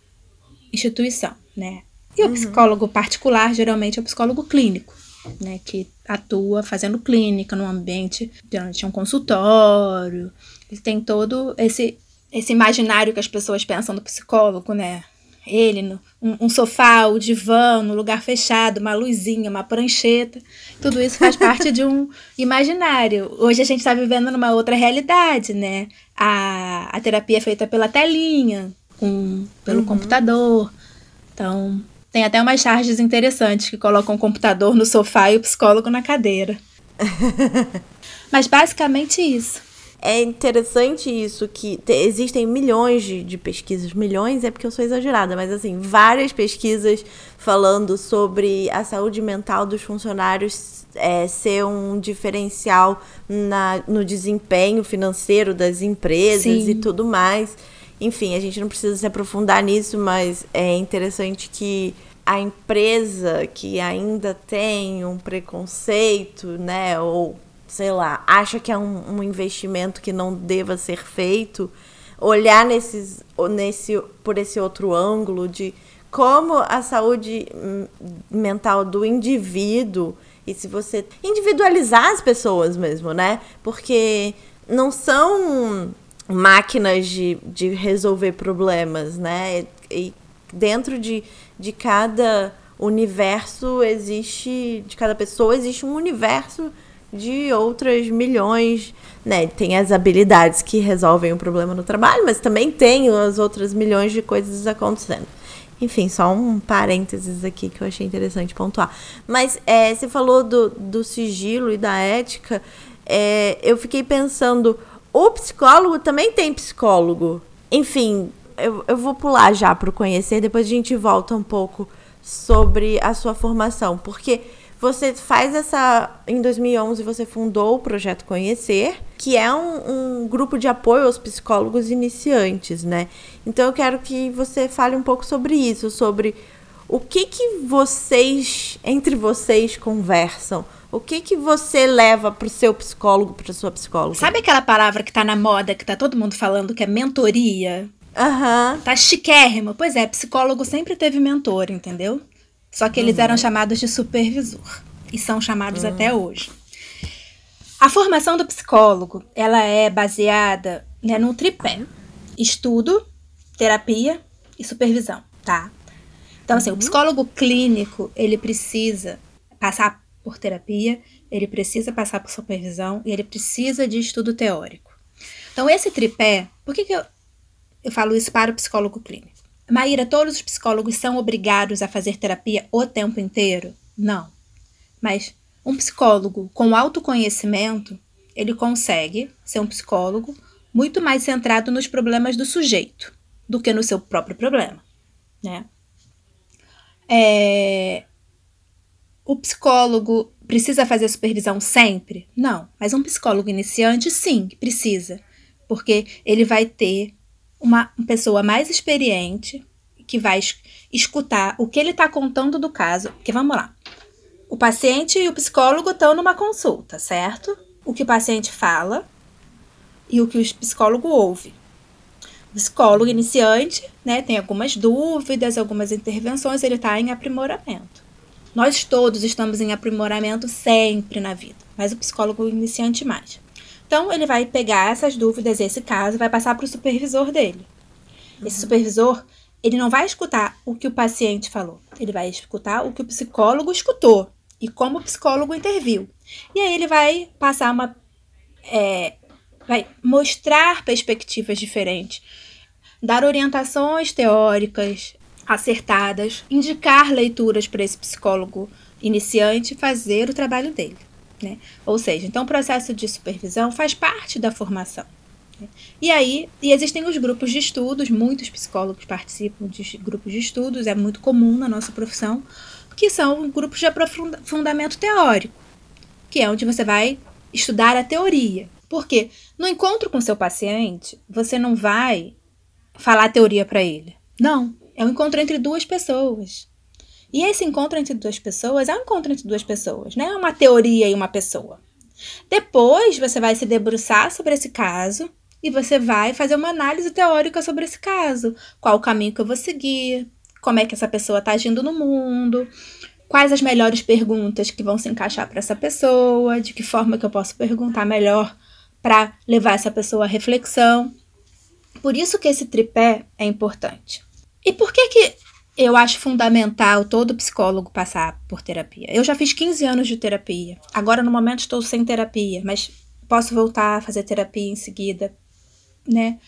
C: instituição, né? E uhum. o psicólogo particular geralmente é o psicólogo clínico, né, que atua fazendo clínica no ambiente, geralmente é um consultório, ele tem todo esse esse imaginário que as pessoas pensam do psicólogo, né? Ele, no, um, um, sofá, o divã, no lugar fechado, uma luzinha, uma prancheta. Tudo isso faz parte de um imaginário. Hoje a gente está vivendo numa outra realidade, né? A, a terapia é feita pela telinha, com, pelo uhum. computador. Então, tem até umas charges interessantes que colocam o computador no sofá e o psicólogo na cadeira. Mas basicamente isso
B: é interessante isso, que te, existem milhões de, de, pesquisas, milhões é porque eu sou exagerada, mas assim, várias pesquisas falando sobre a saúde mental dos funcionários é, ser um diferencial na, no desempenho financeiro das empresas Sim. e tudo mais. Enfim, a gente não precisa se aprofundar nisso, mas é interessante que a empresa que ainda tem um preconceito, né, ou sei lá, acha que é um, um investimento que não deva ser feito, olhar nesses, nesse, por esse outro ângulo de como a saúde mental do indivíduo e se você individualizar as pessoas mesmo, né? Porque não são máquinas de, de resolver problemas, né? E dentro de, de cada universo existe, de cada pessoa existe um universo de outras milhões, né? Tem as habilidades que resolvem o problema no trabalho, mas também tem as outras milhões de coisas acontecendo. Enfim, só um parênteses aqui que eu achei interessante pontuar. Mas é, você falou do, do sigilo e da ética. É, eu fiquei pensando, o psicólogo também tem psicólogo. Enfim, eu, eu vou pular já para o conhecer, depois a gente volta um pouco sobre a sua formação, porque você faz essa. Em 2011, você fundou o Projeto Conhecer, que é um, um, grupo de apoio aos psicólogos iniciantes, né? Então eu quero que você fale um pouco sobre isso, sobre o que que vocês, entre vocês, conversam. O que que você leva para o seu psicólogo, para sua psicóloga?
C: Sabe aquela palavra que está na moda, que está todo mundo falando, que é mentoria?
B: Aham. Uhum.
C: Tá chiquérrimo. Pois é, psicólogo sempre teve mentor, entendeu? Só que eles uhum. eram chamados de supervisor e são chamados uhum. até hoje. A formação do psicólogo, ela é baseada né, no tripé: estudo, terapia e supervisão, tá? Então, assim, uhum. o psicólogo clínico, ele precisa passar por terapia, ele precisa passar por supervisão e ele precisa de estudo teórico. Então, esse tripé, por que, que eu, eu falo isso para o psicólogo clínico? Maíra, todos os psicólogos são obrigados a fazer terapia o tempo inteiro? Não. Mas um psicólogo com autoconhecimento, ele consegue ser um psicólogo muito mais centrado nos problemas do sujeito do que no seu próprio problema, né? É... O psicólogo precisa fazer supervisão sempre? Não, mas um psicólogo iniciante sim, precisa, porque ele vai ter uma pessoa mais experiente que vai escutar o que ele está contando do caso. Porque vamos lá. O paciente e o psicólogo estão numa consulta, certo? O que o paciente fala e o que o psicólogo ouve. O psicólogo iniciante, né, tem algumas dúvidas, algumas intervenções, ele está em aprimoramento. Nós todos estamos em aprimoramento sempre na vida, mas o psicólogo iniciante mais. Então, ele vai pegar essas dúvidas, esse caso, vai passar para o supervisor dele. Esse uhum. supervisor, ele não vai escutar o que o paciente falou, ele vai escutar o que o psicólogo escutou e como o psicólogo interviu. E aí ele vai passar uma. É, vai mostrar perspectivas diferentes, dar orientações teóricas acertadas, indicar leituras para esse psicólogo iniciante fazer o trabalho dele. Né? Ou seja, então o processo de supervisão faz parte da formação. Né? E aí, e existem os grupos de estudos, muitos psicólogos participam de grupos de estudos, é muito comum na nossa profissão, que são grupos de aprofundamento teórico, que é onde você vai estudar a teoria. Porque no encontro com seu paciente, você não vai falar a teoria para ele. Não, é um encontro entre duas pessoas. E esse encontro entre duas pessoas é um encontro entre duas pessoas, não é uma teoria e uma pessoa. Depois você vai se debruçar sobre esse caso e você vai fazer uma análise teórica sobre esse caso. Qual o caminho que eu vou seguir? Como é que essa pessoa está agindo no mundo? Quais as melhores perguntas que vão se encaixar para essa pessoa? De que forma que eu posso perguntar melhor para levar essa pessoa à reflexão? Por isso que esse tripé é importante. E por que que eu acho fundamental todo psicólogo passar por terapia. Eu já fiz 15 anos de terapia. Agora, no momento, estou sem terapia, mas posso voltar a fazer terapia em seguida, né?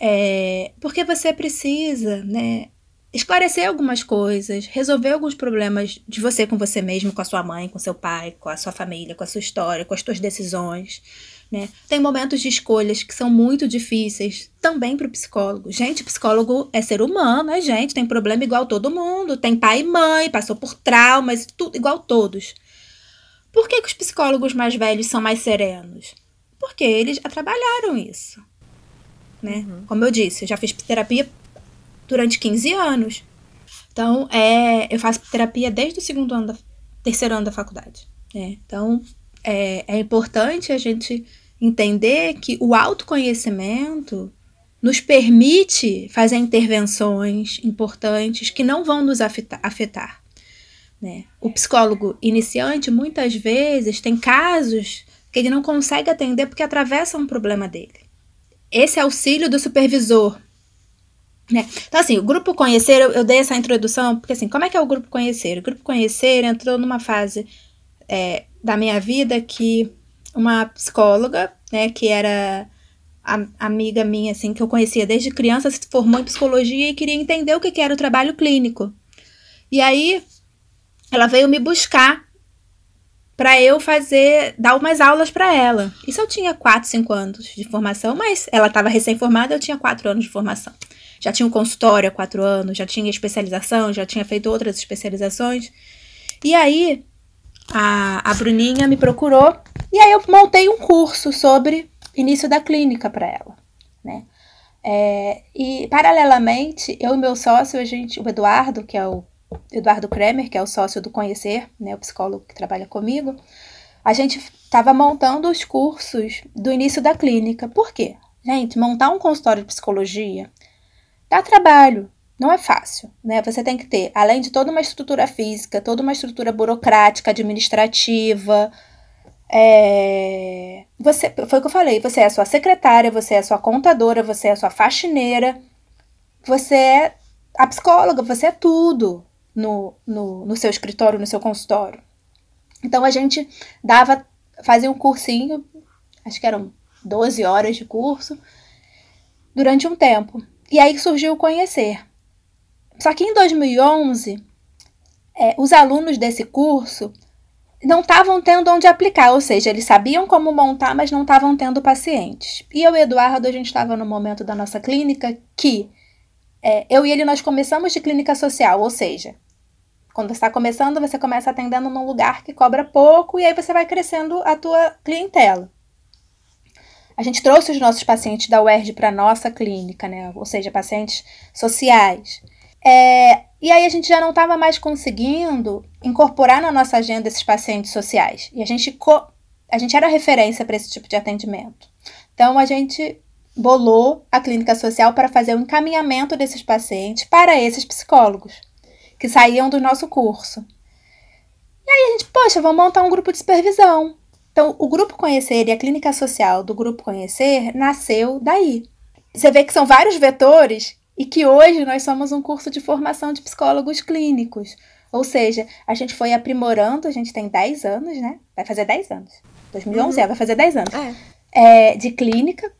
C: É, porque você precisa, né? Esclarecer algumas coisas, resolver alguns problemas de você com você mesmo, com a sua mãe, com seu pai, com a sua família, com a sua história, com as suas decisões. Né? Tem momentos de escolhas que são muito difíceis também para o psicólogo. Gente, psicólogo é ser humano, é gente, tem problema igual todo mundo, tem pai e mãe, passou por traumas, tudo igual todos. Por que, que os psicólogos mais velhos são mais serenos? Porque eles já trabalharam isso. Né? Uhum. Como eu disse, eu já fiz terapia durante 15 anos. Então, é, eu faço terapia desde o segundo ano, da, terceiro ano da faculdade. Né? Então, é, é importante a gente entender que o autoconhecimento nos permite fazer intervenções importantes que não vão nos afetar. Né? O psicólogo iniciante, muitas vezes, tem casos que ele não consegue atender porque atravessa um problema dele. Esse auxílio do supervisor Né? Então, assim, o grupo conhecer, eu, eu, dei essa introdução, porque assim, como é que é o grupo conhecer? O grupo conhecer entrou numa fase é, da minha vida que uma psicóloga, né, que era a, amiga minha, assim, que eu conhecia desde criança, se formou em psicologia e queria entender o que, que era o trabalho clínico. E aí, ela veio me buscar para eu fazer, dar umas aulas para ela. Isso eu tinha 4, 5 anos de formação, mas ela estava recém-formada, eu tinha 4 anos de formação. Já tinha um consultório há 4 anos, já tinha especialização, já tinha feito outras especializações. E aí, a, a Bruninha me procurou e aí eu montei um curso sobre início da clínica para ela, né? É, e paralelamente, eu e meu sócio, a gente, o Eduardo, que é o Eduardo Kremer, que é o sócio do Conhecer, né, o psicólogo que trabalha comigo, a gente estava montando os cursos do início da clínica. Por quê? Gente, montar um consultório de psicologia dá trabalho, não é fácil, né? Você tem que ter, além de toda uma estrutura física, toda uma estrutura burocrática, administrativa. É... Você, foi o que eu falei, você é a sua secretária, você é a sua contadora, você é a sua faxineira, você é a psicóloga, você é tudo no, no, no seu escritório, no seu consultório. Então a gente dava, fazia um cursinho, acho que eram 12 horas de curso, durante um tempo. E aí surgiu o conhecer. Só que em 2011, é, os alunos desse curso não estavam tendo onde aplicar, ou seja, eles sabiam como montar, mas não estavam tendo pacientes. E eu e Eduardo, a gente estava no momento da nossa clínica que é, eu e ele nós começamos de clínica social, ou seja, quando você está começando, você começa atendendo num lugar que cobra pouco e aí você vai crescendo a tua clientela. A gente trouxe os nossos pacientes da UERJ para nossa clínica, né? Ou seja, pacientes sociais. É, e aí a gente já não estava mais conseguindo incorporar na nossa agenda esses pacientes sociais. E a gente, a gente era referência para esse tipo de atendimento. Então a gente bolou a clínica social para fazer o encaminhamento desses pacientes para esses psicólogos que saíam do nosso curso. E aí a gente, poxa, vamos montar um grupo de supervisão. Então, o Grupo Conhecer e a clínica social do Grupo Conhecer nasceu daí. Você vê que são vários vetores e que hoje nós somos um curso de formação de psicólogos clínicos. Ou seja, a gente foi aprimorando, a gente tem 10 anos, né? Vai fazer 10 anos. 2011 uhum. é, vai fazer 10 anos. É. É, de clínica.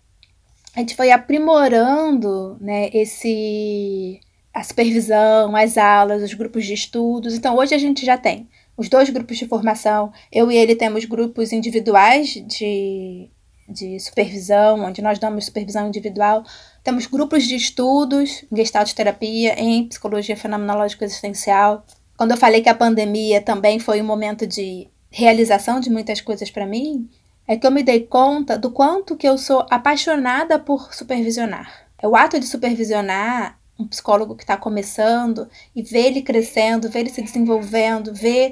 C: A gente foi aprimorando né, esse, a supervisão, as aulas, os grupos de estudos. Então, hoje a gente já tem os dois grupos de formação. Eu e ele temos grupos individuais de, de supervisão, onde nós damos supervisão individual. Temos grupos de estudos, gestalt terapia, em psicologia fenomenológica existencial. Quando eu falei que a pandemia também foi um momento de realização de muitas coisas para mim, é que eu me dei conta do quanto que eu sou apaixonada por supervisionar. É o ato de supervisionar um psicólogo que está começando e ver ele crescendo, ver ele se desenvolvendo, ver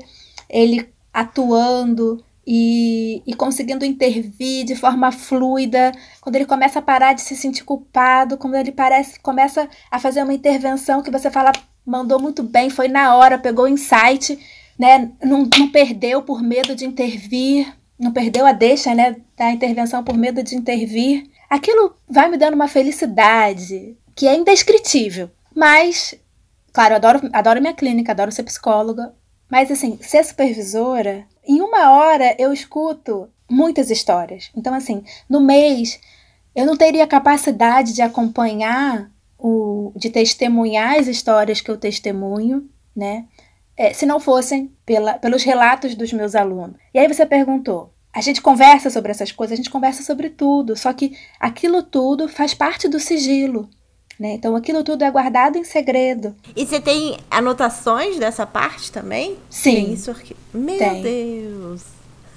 C: ele atuando e, e conseguindo intervir de forma fluida, quando ele começa a parar de se sentir culpado, quando ele parece, começa a fazer uma intervenção que você fala, mandou muito bem, foi na hora, pegou o insight, né? Não, não perdeu por medo de intervir, não perdeu a deixa né, da intervenção por medo de intervir. Aquilo vai me dando uma felicidade, que é indescritível. Mas, claro, adoro, adoro minha clínica, adoro ser psicóloga. Mas, assim, ser supervisora, em uma hora eu escuto muitas histórias. Então, assim, no mês eu não teria capacidade de acompanhar, o, de testemunhar as histórias que eu testemunho, né? É, se não fossem pela, pelos relatos dos meus alunos. E aí você perguntou, a gente conversa sobre essas coisas, a gente conversa sobre tudo, só que aquilo tudo faz parte do sigilo. Né? Então aquilo tudo é guardado em segredo.
B: E você tem anotações dessa parte também?
C: Sim.
B: Tem isso aqui. Meu tem. Deus.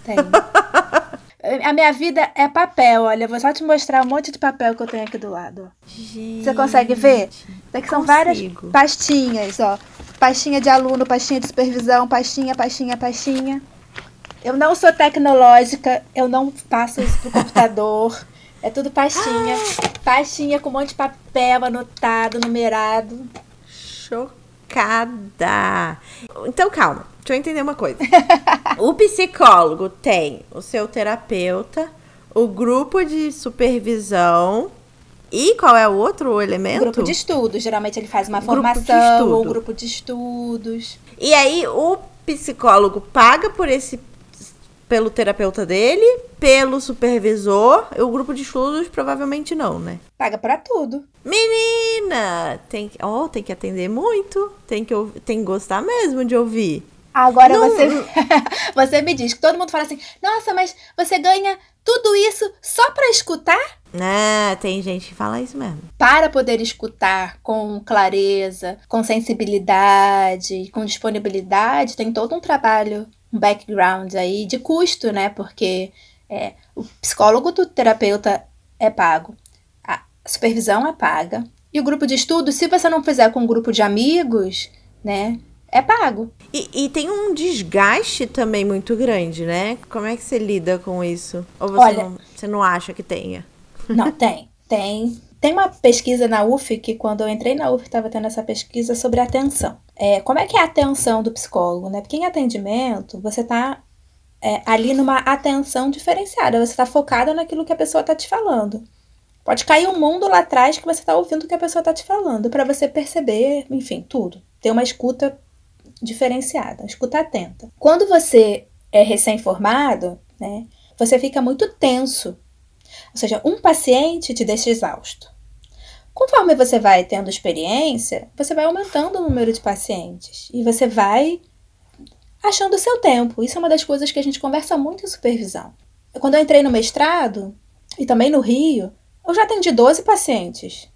C: Tem. A minha vida é papel, olha, vou só te mostrar um monte de papel que eu tenho aqui do lado.
B: Gente,
C: Você consegue ver? Daqui são várias pastinhas, ó. Pastinha de aluno, pastinha de supervisão, pastinha, pastinha, pastinha. Eu não sou tecnológica, eu não passo isso pro computador. É tudo pastinha. Ah. Pastinha com um monte de papel anotado, numerado.
B: Chocada. Então, calma. Deixa eu entender uma coisa. o psicólogo tem o seu terapeuta, o grupo de supervisão E qual é o outro elemento?
C: Grupo de estudos. Geralmente ele faz uma formação ou grupo de estudos.
B: E aí o psicólogo paga por esse pelo terapeuta dele, pelo supervisor, o grupo de estudos provavelmente não, né?
C: Paga para tudo.
B: Menina, tem que, oh, tem que atender muito, tem que tem que gostar mesmo de ouvir.
C: Agora não... você você me diz que todo mundo fala assim: "Nossa, mas você ganha tudo isso só para escutar?"
B: Ah, tem gente que fala isso mesmo.
C: Para poder escutar com clareza, com sensibilidade, com disponibilidade, tem todo um trabalho um background aí de custo, né? Porque é, o psicólogo do terapeuta é pago, a supervisão é paga. E o grupo de estudo, se você não fizer com um grupo de amigos, né? É pago.
B: E, e, tem um desgaste também muito grande, né? Como é que você lida com isso? Ou você, Olha, não, você não acha que tenha?
C: Não, tem. Tem. Tem uma pesquisa na UF que quando eu entrei na UF estava tendo essa pesquisa sobre atenção. É, como é que é a atenção do psicólogo, né? Porque em atendimento você está é, ali numa atenção diferenciada, você está focada naquilo que a pessoa está te falando. Pode cair um mundo lá atrás que você está ouvindo o que a pessoa está te falando, para você perceber, enfim, tudo. Ter uma escuta diferenciada, escuta atenta. Quando você é recém-formado, né, você fica muito tenso ou seja, um paciente te deixa exausto. Conforme você vai tendo experiência, você vai aumentando o número de pacientes e você vai achando o seu tempo. Isso é uma das coisas que a gente conversa muito em supervisão. Quando eu entrei no mestrado e também no Rio, eu já atendi 12 pacientes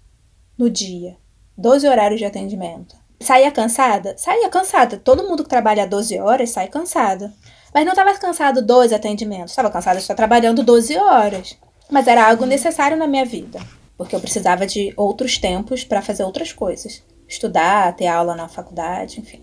C: no dia, 12 horários de atendimento. Saía cansada? Saía cansada. Todo mundo que trabalha 12 horas sai cansado. Mas não estava cansado dois atendimentos, estava cansado de estar trabalhando 12 horas. Mas era algo necessário na minha vida, porque eu precisava de outros tempos para fazer outras coisas. Estudar, ter aula na faculdade, enfim.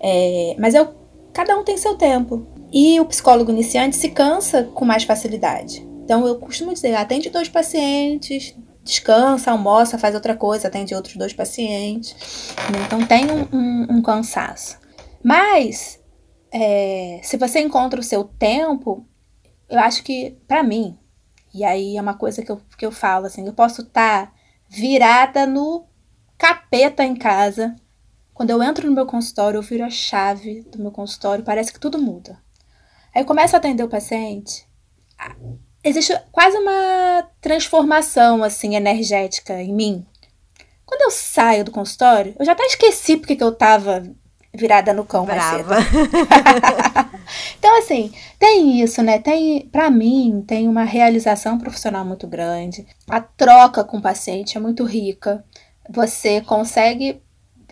C: É, mas eu, cada um tem seu tempo. E o psicólogo iniciante se cansa com mais facilidade. Então eu costumo dizer, atende dois pacientes, descansa, almoça, faz outra coisa, atende outros dois pacientes. Então tem um, um, um cansaço. Mas é, se você encontra o seu tempo, eu acho que, para mim, e aí é uma coisa que eu, que eu falo assim, eu posso estar tá virada no capeta em casa. Quando eu entro no meu consultório, eu viro a chave do meu consultório, parece que tudo muda. Aí eu começo a atender o paciente, existe quase uma transformação assim energética em mim. Quando eu saio do consultório, eu já até esqueci porque que eu tava virada no cão
B: Brava.
C: então, assim, tem isso, né? Tem, para mim, tem uma realização profissional muito grande. A troca com o paciente é muito rica. Você consegue.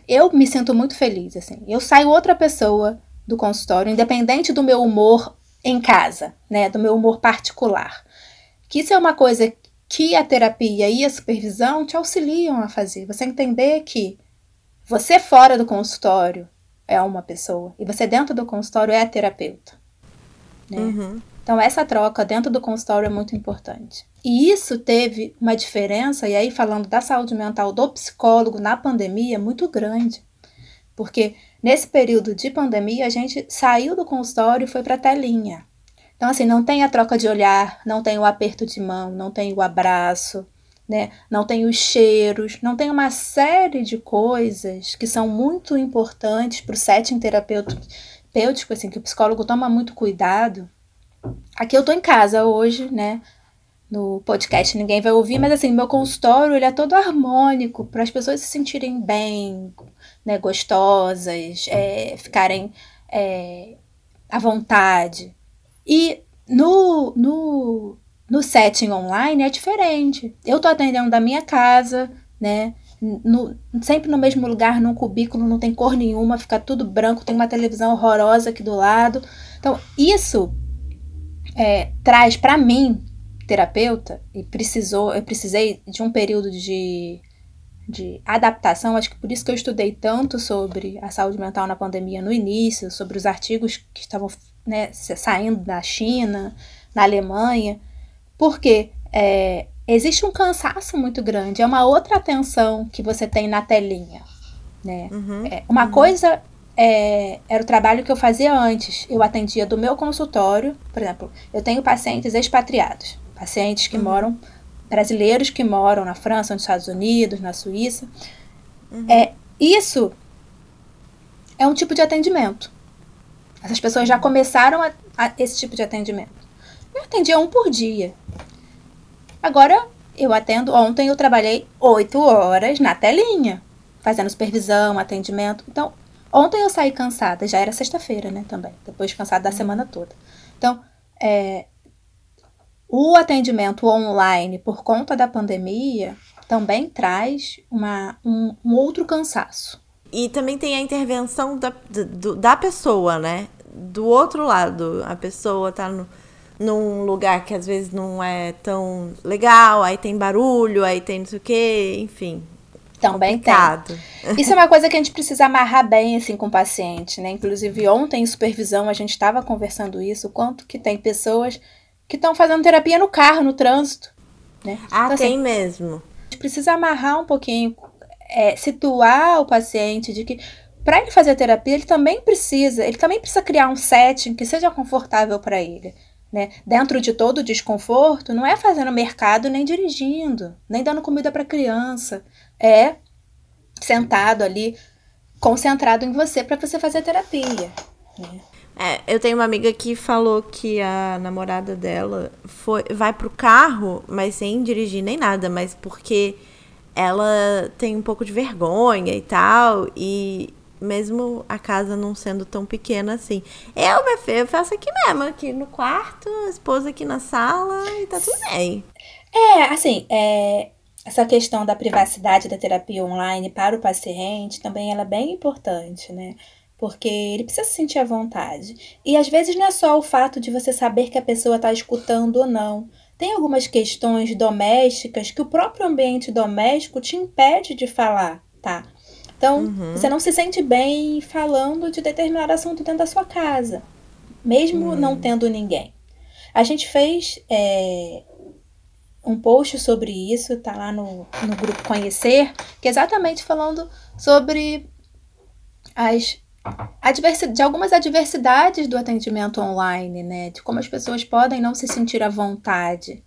C: Eu me sinto muito feliz, assim. Eu saio outra pessoa do consultório, independente do meu humor em casa, né? Do meu humor particular. Que isso é uma coisa que a terapia e a supervisão te auxiliam a fazer. Você entender que você fora do consultório é uma pessoa e você dentro do consultório é a terapeuta. Né? Uhum. Então essa troca dentro do consultório é muito importante. E isso teve uma diferença, e aí falando da saúde mental do psicólogo na pandemia, muito grande. Porque nesse período de pandemia a gente saiu do consultório e foi para a telinha. Então, assim, não tem a troca de olhar, não tem o aperto de mão, não tem o abraço, né? Não tem os cheiros, não tem uma série de coisas que são muito importantes para o setting terapêutico, assim, que o psicólogo toma muito cuidado. Aqui eu tô em casa hoje, né? No podcast ninguém vai ouvir, mas assim, meu consultório ele é todo harmônico para as pessoas se sentirem bem, né, gostosas, é, ficarem é, à vontade. E no, no no setting online é diferente. Eu tô atendendo da minha casa, né? No, sempre no mesmo lugar, num cubículo, não tem cor nenhuma, fica tudo branco, tem uma televisão horrorosa aqui do lado. Então, isso é, traz para mim, terapeuta, e precisou, eu precisei de um período de, de adaptação, acho que por isso que eu estudei tanto sobre a saúde mental na pandemia no início, sobre os artigos que estavam né, saindo da China, na Alemanha, porque é, existe um cansaço muito grande, é uma outra atenção que você tem na telinha. Né? Uhum, é, uma uhum. coisa é, era o trabalho que eu fazia antes. Eu atendia do meu consultório, por exemplo, eu tenho pacientes expatriados, pacientes que uhum. moram brasileiros que moram na França, nos Estados Unidos, na Suíça. Uhum. É, isso é um tipo de atendimento. Essas pessoas já começaram a, a esse tipo de atendimento. Eu atendia um por dia. Agora eu atendo. Ontem eu trabalhei oito horas na telinha, fazendo supervisão, atendimento. Então, ontem eu saí cansada, já era sexta-feira, né, também, depois cansada da uhum. semana toda. Então, é, o atendimento online por conta da pandemia também traz uma, um, um outro cansaço.
B: E também tem a intervenção da, do, da pessoa, né? Do outro lado, a pessoa tá no, num lugar que às vezes não é tão legal, aí tem barulho, aí tem não sei o quê, enfim.
C: Também complicado. tem. Isso é uma coisa que a gente precisa amarrar bem assim com o paciente, né? Inclusive ontem em supervisão a gente estava conversando isso, quanto que tem pessoas que estão fazendo terapia no carro, no trânsito, né?
B: Ah, então, tem assim, mesmo.
C: A gente precisa amarrar um pouquinho, é, situar o paciente de que para ele fazer terapia, ele também precisa, ele também precisa criar um setting que seja confortável para ele. Né? Dentro de todo o desconforto, não é fazendo mercado nem dirigindo, nem dando comida para criança. É sentado ali, concentrado em você para você fazer terapia. Né?
B: É, eu tenho uma amiga que falou que a namorada dela foi, vai pro carro, mas sem dirigir nem nada, mas porque ela tem um pouco de vergonha e tal, e mesmo a casa não sendo tão pequena assim. Eu, minha filha, eu faço aqui mesmo, aqui no quarto, a esposa aqui na sala e tá tudo bem.
C: É, assim, é, essa questão da privacidade da terapia online para o paciente também ela é bem importante, né? Porque ele precisa se sentir à vontade. E às vezes não é só o fato de você saber que a pessoa está escutando ou não. Tem algumas questões domésticas que o próprio ambiente doméstico te impede de falar, tá? Então, uhum. você não se sente bem falando de determinado assunto dentro da sua casa, mesmo uhum. não tendo ninguém. A gente fez é, um post sobre isso, tá lá no, no grupo Conhecer, que é exatamente falando sobre as de algumas adversidades do atendimento online, né? De como as pessoas podem não se sentir à vontade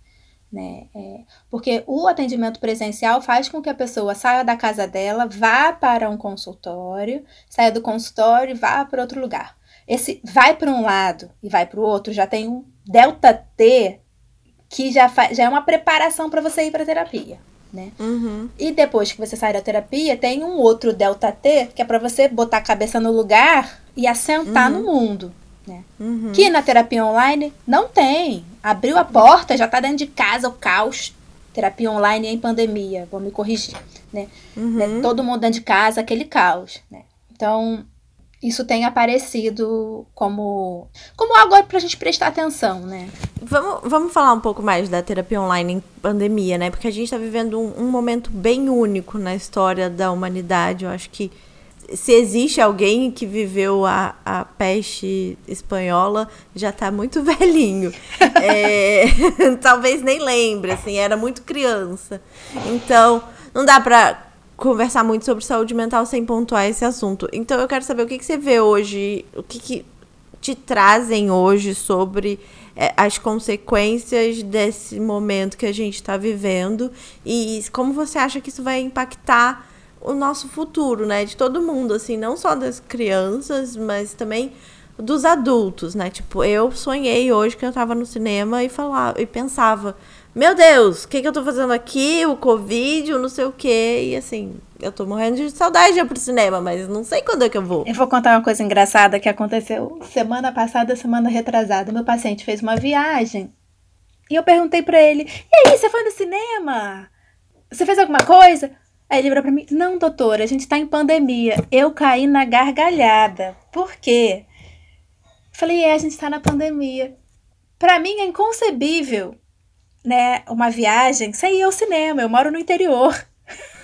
C: né? É, porque o atendimento presencial faz com que a pessoa saia da casa dela, vá para um consultório, saia do consultório e vá para outro lugar. Esse vai para um lado e vai para o outro já tem um delta T que já, já é uma preparação para você ir para terapia. Né?
B: Uhum.
C: E depois que você sai da terapia, tem um outro delta T que é para você botar a cabeça no lugar e assentar uhum. no mundo. Né? Uhum. Que na terapia online não tem. Abriu a porta, já está dentro de casa, o caos. Terapia online em pandemia, vou me corrigir. Né? Uhum. né? Todo mundo dentro de casa, aquele caos. Né? Então, isso tem aparecido como, como algo para a gente prestar atenção, né?
B: Vamos, vamos falar um pouco mais da terapia online em pandemia, né? Porque a gente está vivendo um, um momento bem único na história da humanidade. Eu acho que se existe alguém que viveu a, a peste espanhola, já tá muito velhinho. é, talvez nem lembre, assim, era muito criança. Então, não dá pra conversar muito sobre saúde mental sem pontuar esse assunto. Então, eu quero saber o que, que você vê hoje, o que, que te trazem hoje sobre é, as consequências desse momento que a gente está vivendo e como você acha que isso vai impactar o nosso futuro, né? De todo mundo, assim, não só das crianças, mas também dos adultos, né? Tipo, eu sonhei hoje que eu tava no cinema e falava e pensava, meu Deus, o que, que eu tô fazendo aqui? O Covid, o não sei o quê. E assim, eu tô morrendo de saudade de ir pro cinema, mas não sei quando é que eu vou.
C: Eu vou contar uma coisa engraçada que aconteceu semana passada, semana retrasada. Meu paciente fez uma viagem e eu perguntei para ele: E aí, você foi no cinema? Você fez alguma coisa? Aí ele virou pra mim: Não, doutora, a gente tá em pandemia. Eu caí na gargalhada. Por quê? Falei: É, a gente tá na pandemia. Para mim é inconcebível, né? Uma viagem sem ir ao cinema. Eu moro no interior.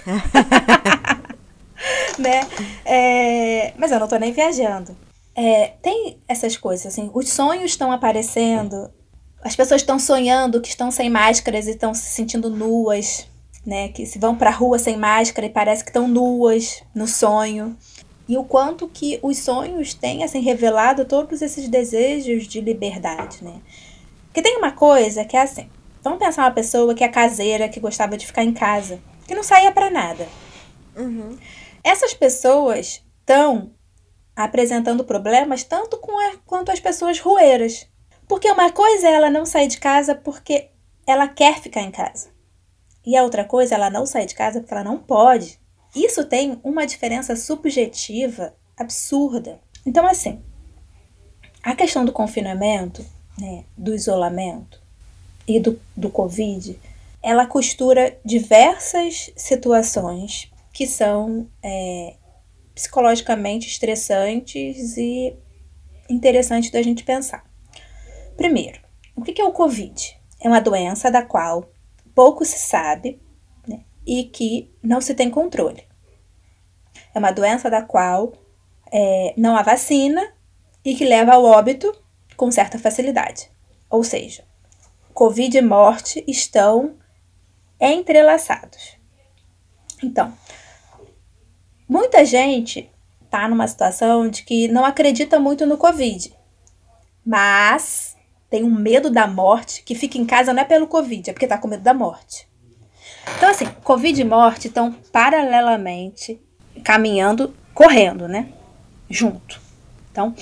C: né? É, mas eu não tô nem viajando. É, tem essas coisas, assim, os sonhos estão aparecendo, as pessoas estão sonhando que estão sem máscaras e estão se sentindo nuas, né, que se vão para a rua sem máscara e parece que estão nuas no sonho. E o quanto que os sonhos têm assim revelado todos esses desejos de liberdade, né? Porque tem uma coisa que é assim, vamos pensar uma pessoa que é caseira, que gostava de ficar em casa, que não saía para nada.
B: Uhum.
C: Essas pessoas estão apresentando problemas tanto com a, quanto as pessoas rueiras. Porque uma coisa é ela não sair de casa porque ela quer ficar em casa. E a outra coisa ela não sair de casa porque ela não pode. Isso tem uma diferença subjetiva absurda. Então, assim, a questão do confinamento, né, do isolamento e do, do Covid, ela costura diversas situações que são é, psicologicamente estressantes e interessantes da gente pensar. Primeiro, o que é o Covid? É uma doença da qual pouco se sabe né, e que não se tem controle. É uma doença da qual é, não há vacina e que leva ao óbito com certa facilidade. Ou seja, Covid e morte estão entrelaçados. Então, muita gente está numa situação de que não acredita muito no Covid, mas tem um medo da morte, que fica em casa não é pelo Covid, é porque está com medo da morte. Então, assim, Covid e morte estão paralelamente caminhando, correndo, né? Junto. Então,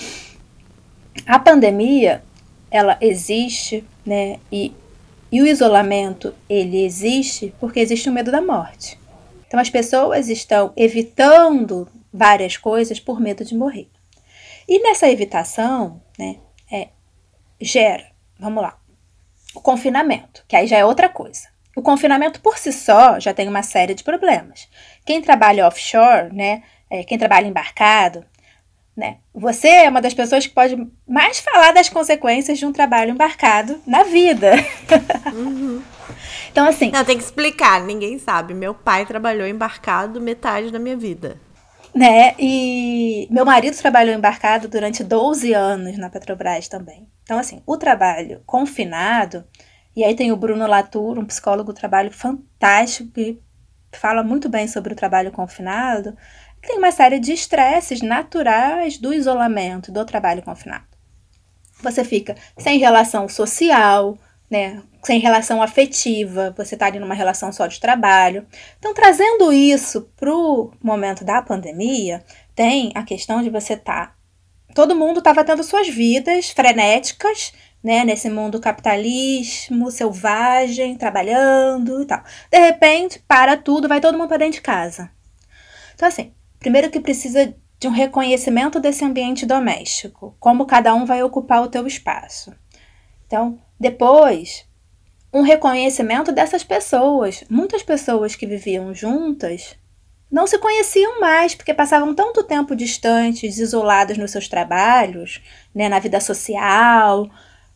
C: a pandemia, ela existe, né? E, e o isolamento, ele existe porque existe o medo da morte. Então, as pessoas estão evitando várias coisas por medo de morrer. E nessa evitação, né? Gera, vamos lá, o confinamento, que aí já é outra coisa. O confinamento por si só já tem uma série de problemas. Quem trabalha offshore, né, é, quem trabalha embarcado, né, você é uma das pessoas que pode mais falar das consequências de um trabalho embarcado na vida.
B: Uhum.
C: então, assim.
B: Não, tem que explicar, ninguém sabe. Meu pai trabalhou embarcado metade da minha vida.
C: Né? E meu marido trabalhou embarcado durante 12 anos na Petrobras também. Então, assim, o trabalho confinado, e aí tem o Bruno Latour, um psicólogo trabalho fantástico, que fala muito bem sobre o trabalho confinado, tem uma série de estresses naturais do isolamento, do trabalho confinado. Você fica sem relação social, né? Sem relação afetiva, você está ali numa relação só de trabalho. Então, trazendo isso para o momento da pandemia, tem a questão de você estar. Tá, todo mundo estava tendo suas vidas frenéticas, né? Nesse mundo capitalismo, selvagem, trabalhando e tal. De repente, para tudo, vai todo mundo para dentro de casa. Então, assim, primeiro que precisa de um reconhecimento desse ambiente doméstico, como cada um vai ocupar o teu espaço. Então, depois, um reconhecimento dessas pessoas. Muitas pessoas que viviam juntas não se conheciam mais porque passavam tanto tempo distantes, isoladas nos seus trabalhos, né, na vida social,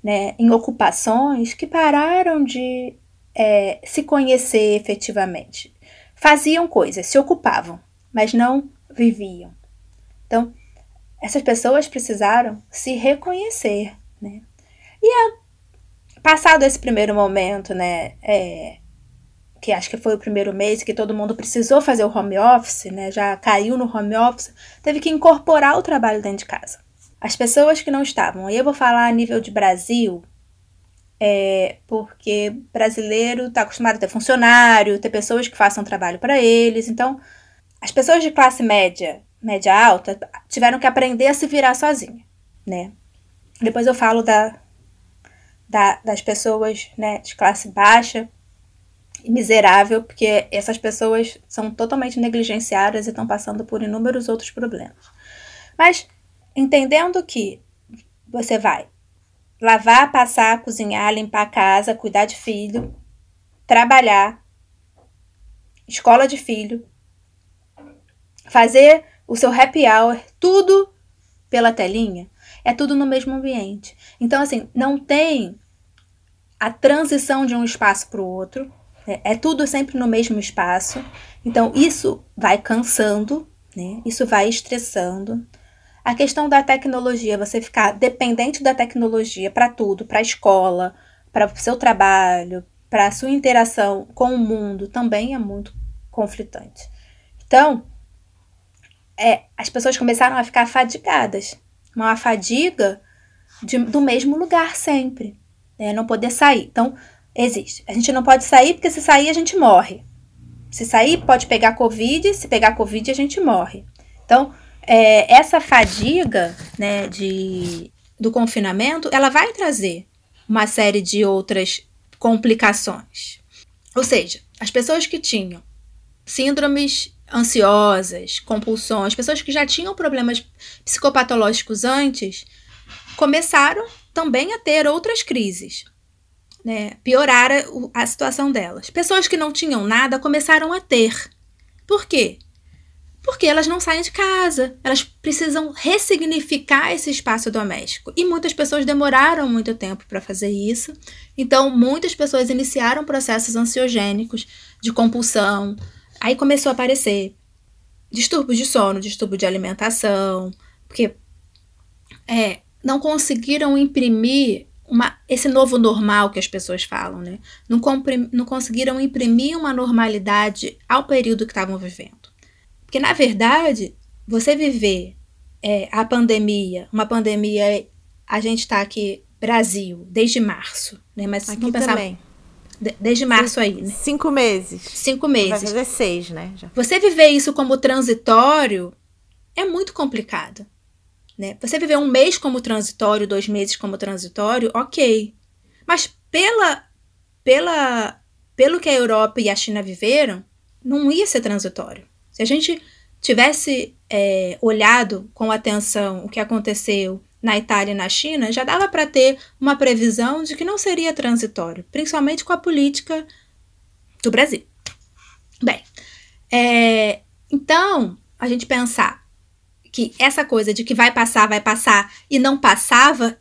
C: né, em ocupações, que pararam de é, se conhecer efetivamente. Faziam coisas, se ocupavam, mas não viviam. Então, essas pessoas precisaram se reconhecer. Né? E a Passado esse primeiro momento, né, é, que acho que foi o primeiro mês que todo mundo precisou fazer o home office, né, já caiu no home office, teve que incorporar o trabalho dentro de casa. As pessoas que não estavam, aí eu vou falar a nível de Brasil, é, porque brasileiro está acostumado a ter funcionário, ter pessoas que façam trabalho para eles, então as pessoas de classe média, média alta, tiveram que aprender a se virar sozinha, né? Depois eu falo da, da, das pessoas né, de classe baixa e miserável, porque essas pessoas são totalmente negligenciadas e estão passando por inúmeros outros problemas. Mas entendendo que você vai lavar, passar, cozinhar, limpar a casa, cuidar de filho, trabalhar, escola de filho, fazer o seu happy hour, tudo pela telinha, é tudo no mesmo ambiente. Então, assim, não tem a transição de um espaço para o outro. Né? É tudo sempre no mesmo espaço. Então, isso vai cansando, né? Isso vai estressando. A questão da tecnologia, você ficar dependente da tecnologia para tudo, para a escola, para o seu trabalho, para a sua interação com o mundo, também é muito conflitante. Então, é, as pessoas começaram a ficar fadigadas. Uma fadiga de, do mesmo lugar sempre né? Não poder sair. Então, Existe. A gente não pode sair porque se sair a gente morre. Se sair, pode pegar Covid, se pegar Covid, a gente morre. Então, é, essa fadiga né, de, do confinamento, ela vai trazer uma série de outras complicações. Ou seja, as pessoas que tinham síndromes ansiosas, compulsões, pessoas que já tinham problemas psicopatológicos antes, começaram também a ter outras crises né, piorar a, a situação delas. Pessoas que não tinham nada começaram a ter. Por quê? Porque elas não saem de casa, elas precisam ressignificar esse espaço doméstico. E muitas pessoas demoraram muito tempo para fazer isso. Então, muitas pessoas iniciaram processos ansiogênicos de compulsão. Aí começou a aparecer distúrbios de sono, distúrbio de alimentação, porque é, não conseguiram imprimir uma, esse novo normal que as pessoas falam, né? Não, comprim, não conseguiram imprimir uma normalidade ao período que estavam vivendo. Porque, na verdade, você viver é, a pandemia, uma pandemia, a gente está aqui, Brasil, desde março, né? Mas
B: aqui pensar, também.
C: desde março aí, né?
B: Cinco meses.
C: Cinco meses. Vai
B: fazer seis, né? Já.
C: Você viver isso como transitório é muito complicado. Né? Você viver um mês como transitório, dois meses como transitório, ok. Mas pela, pela, pelo que a Europa e a China viveram, não ia ser transitório. Se a gente tivesse é, olhado com atenção o que aconteceu na Itália e na China, já dava para ter uma previsão de que não seria transitório, principalmente com a política do Brasil. Bem, é, então, a gente pensar que essa coisa de que vai passar, vai passar e não passava,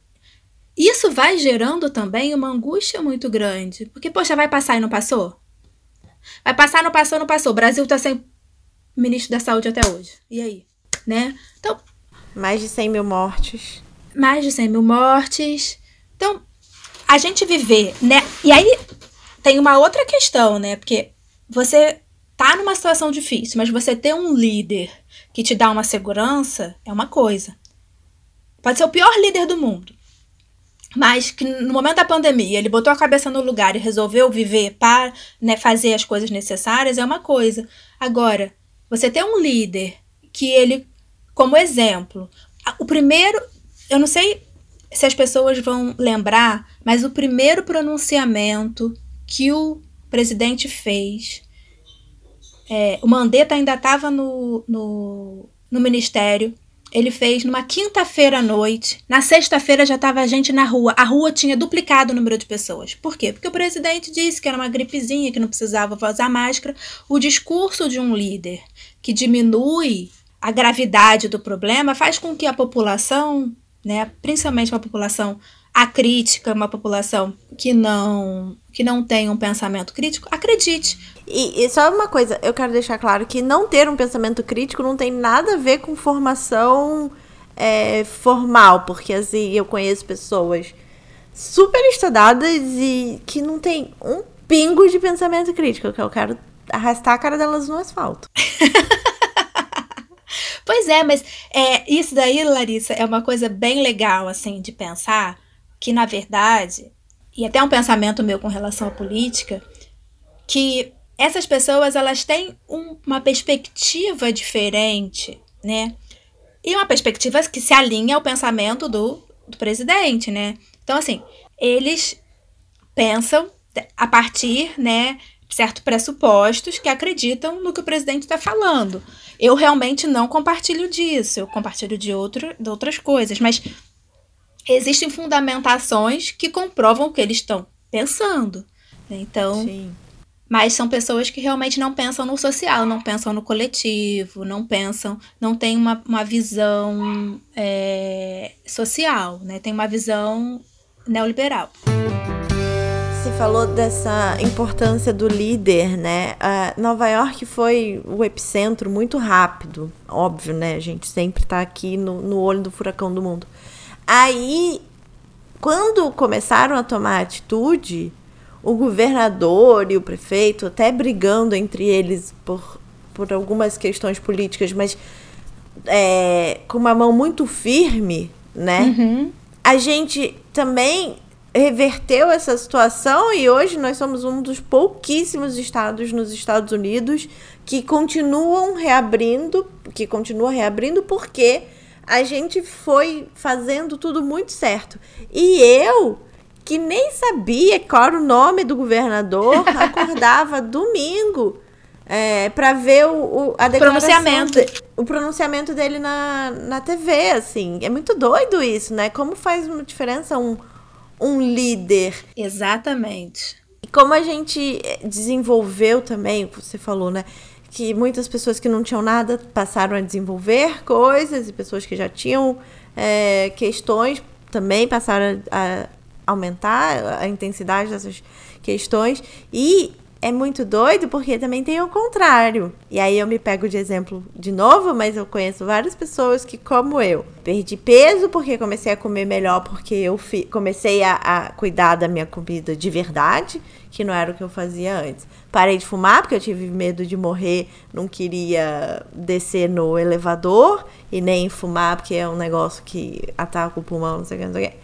C: isso vai gerando também uma angústia muito grande. Porque, poxa, vai passar e não passou? Vai passar, não passou, não passou. O Brasil tá sem ministro da saúde até hoje. E aí? Né? Então.
B: Mais de 100 mil mortes.
C: Mais de 100 mil mortes. Então, a gente viver, né? E aí tem uma outra questão, né? Porque você tá numa situação difícil, mas você ter um líder que te dá uma segurança é uma coisa. Pode ser o pior líder do mundo. Mas que no momento da pandemia ele botou a cabeça no lugar e resolveu viver para né, fazer as coisas necessárias é uma coisa. Agora, você ter um líder que ele, como exemplo, o primeiro, eu não sei se as pessoas vão lembrar, mas o primeiro pronunciamento que o presidente fez é, o Mandetta ainda estava no, no, no ministério. Ele fez numa quinta-feira à noite. Na sexta-feira já estava gente na rua. A rua tinha duplicado o número de pessoas. Por quê? Porque o presidente disse que era uma gripezinha, que não precisava usar máscara. O discurso de um líder que diminui a gravidade do problema faz com que a população, né, principalmente uma população acrítica, uma população que não que não tem um pensamento crítico, acredite.
B: E, e, só uma coisa, eu quero deixar claro que não ter um pensamento crítico não tem nada a ver com formação é, formal, porque assim, eu conheço pessoas super estudadas e que não tem um pingo de pensamento crítico, que eu quero arrastar a cara delas no asfalto.
C: pois é, mas é, isso daí, Larissa, é uma coisa bem legal, assim, de pensar, que na verdade, e até um pensamento meu com relação à política, que essas pessoas elas têm um, uma perspectiva diferente, né? E uma perspectiva que se alinha ao pensamento do, do presidente, né? Então, assim, eles pensam a partir, né, de certos pressupostos que acreditam no que o presidente está falando. Eu realmente não compartilho disso, eu compartilho de, outro, de outras coisas, mas existem fundamentações que comprovam o que eles estão pensando. Né? Então, Sim. Mas são pessoas que realmente não pensam no social, não pensam no coletivo, não pensam, não tem uma, uma visão é, social, né? Tem uma visão neoliberal.
B: Você falou dessa importância do líder, né? Uh, Nova York foi o epicentro muito rápido, óbvio, né? A gente sempre está aqui no, no olho do furacão do mundo. Aí, quando começaram a tomar atitude, o governador e o prefeito, até brigando entre eles por, por algumas questões políticas, mas é, com uma mão muito firme, né? Uhum. A gente também reverteu essa situação e hoje nós somos um dos pouquíssimos estados nos Estados Unidos que continuam reabrindo, que continua reabrindo porque a gente foi fazendo tudo muito certo. E eu, que nem sabia qual era o nome do governador, acordava domingo é, para ver o, o a
C: pronunciamento. De,
B: o pronunciamento dele na, na TV, assim. É muito doido isso, né? Como faz uma diferença um, um líder.
C: Exatamente.
B: E como a gente desenvolveu também, você falou, né? Que muitas pessoas que não tinham nada passaram a desenvolver coisas, e pessoas que já tinham é, questões também passaram a, a aumentar a intensidade dessas questões. E é muito doido porque também tem o contrário. E aí eu me pego de exemplo de novo, mas eu conheço várias pessoas que, como eu, perdi peso porque comecei a comer melhor, porque eu comecei a, a cuidar da minha comida de verdade, que não era o que eu fazia antes. Parei de fumar porque eu tive medo de morrer, não queria descer no elevador e nem fumar porque é um negócio que ataca o pulmão, não sei o que, não sei o que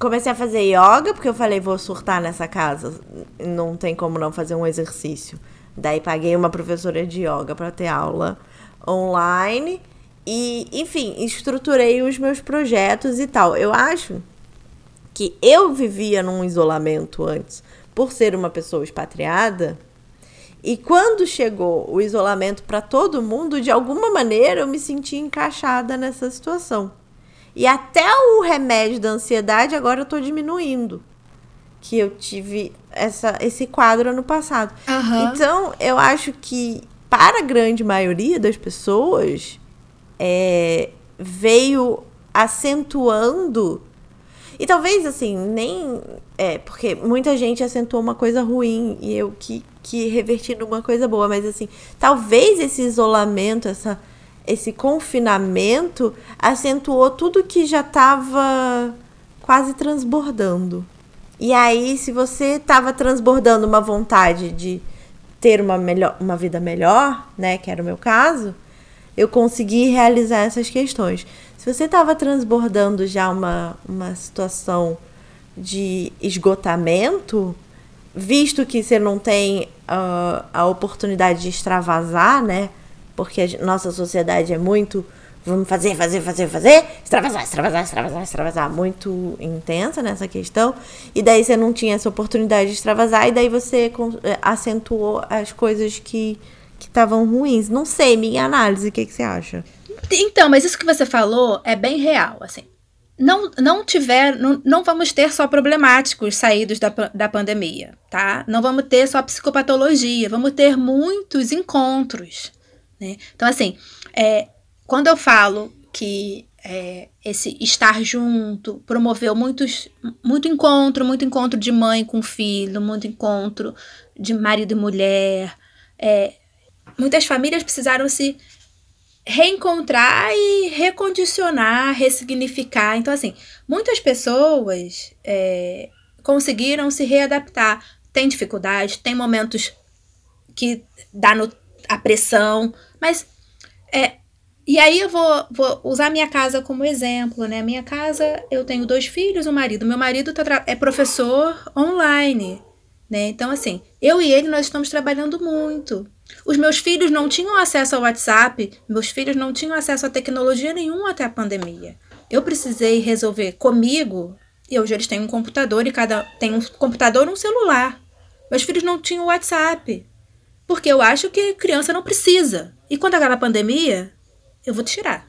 B: comecei a fazer yoga, porque eu falei, vou surtar nessa casa. Não tem como não fazer um exercício. Daí paguei uma professora de yoga para ter aula online. E, enfim, estruturei os meus projetos e tal. Eu acho que eu vivia num isolamento antes, por ser uma pessoa expatriada. E quando chegou o isolamento para todo mundo, de alguma maneira eu me senti encaixada nessa situação. E até o remédio da ansiedade agora eu tô diminuindo. Que eu tive essa, esse quadro ano passado.
C: Uhum.
B: Então, eu acho que para a grande maioria das pessoas, é, veio acentuando. E talvez, assim, nem. É, porque muita gente acentuou uma coisa ruim e eu que, que reverti numa coisa boa, mas, assim, talvez esse isolamento, essa esse confinamento acentuou tudo que já estava quase transbordando. E aí, se você estava transbordando uma vontade de ter uma, melhor, uma vida melhor, né, que era o meu caso, eu consegui realizar essas questões. Se você estava transbordando já uma, uma situação de esgotamento, visto que você não tem uh, a oportunidade de extravasar, né? Porque a nossa sociedade é muito vamos fazer, fazer, fazer, fazer, extravasar, extravasar, extravasar, extravasar, muito intensa nessa questão. E daí você não tinha essa oportunidade de extravasar, e daí você eh, acentuou as coisas que estavam ruins. Não sei, minha análise, o que, que você acha?
C: Então, mas isso que você falou é bem real, assim. Não, não tiver, não, não vamos ter só problemáticos saídos da, da pandemia, tá? Não vamos ter só psicopatologia, vamos ter muitos encontros né? Então, assim, é, quando eu falo que é, esse estar junto promoveu muitos, muito encontro, muito encontro de mãe com filho, muito encontro de marido e mulher. É, muitas famílias precisaram se reencontrar e recondicionar, ressignificar. Então, assim, muitas pessoas é, conseguiram se readaptar. Tem dificuldade, tem momentos que dá no, a pressão, mas é. E aí eu vou, vou usar minha casa como exemplo, né? Minha casa, eu tenho dois filhos, um marido. Meu marido tá é professor online, né? Então, assim, eu e ele, nós estamos trabalhando muito. Os meus filhos não tinham acesso ao WhatsApp, meus filhos não tinham acesso a tecnologia nenhuma até a pandemia. Eu precisei resolver comigo, e hoje eles têm um computador e cada tem um computador e um celular. Meus filhos não tinham WhatsApp. Porque eu acho que criança não precisa. E quando acabar a pandemia, eu vou tirar.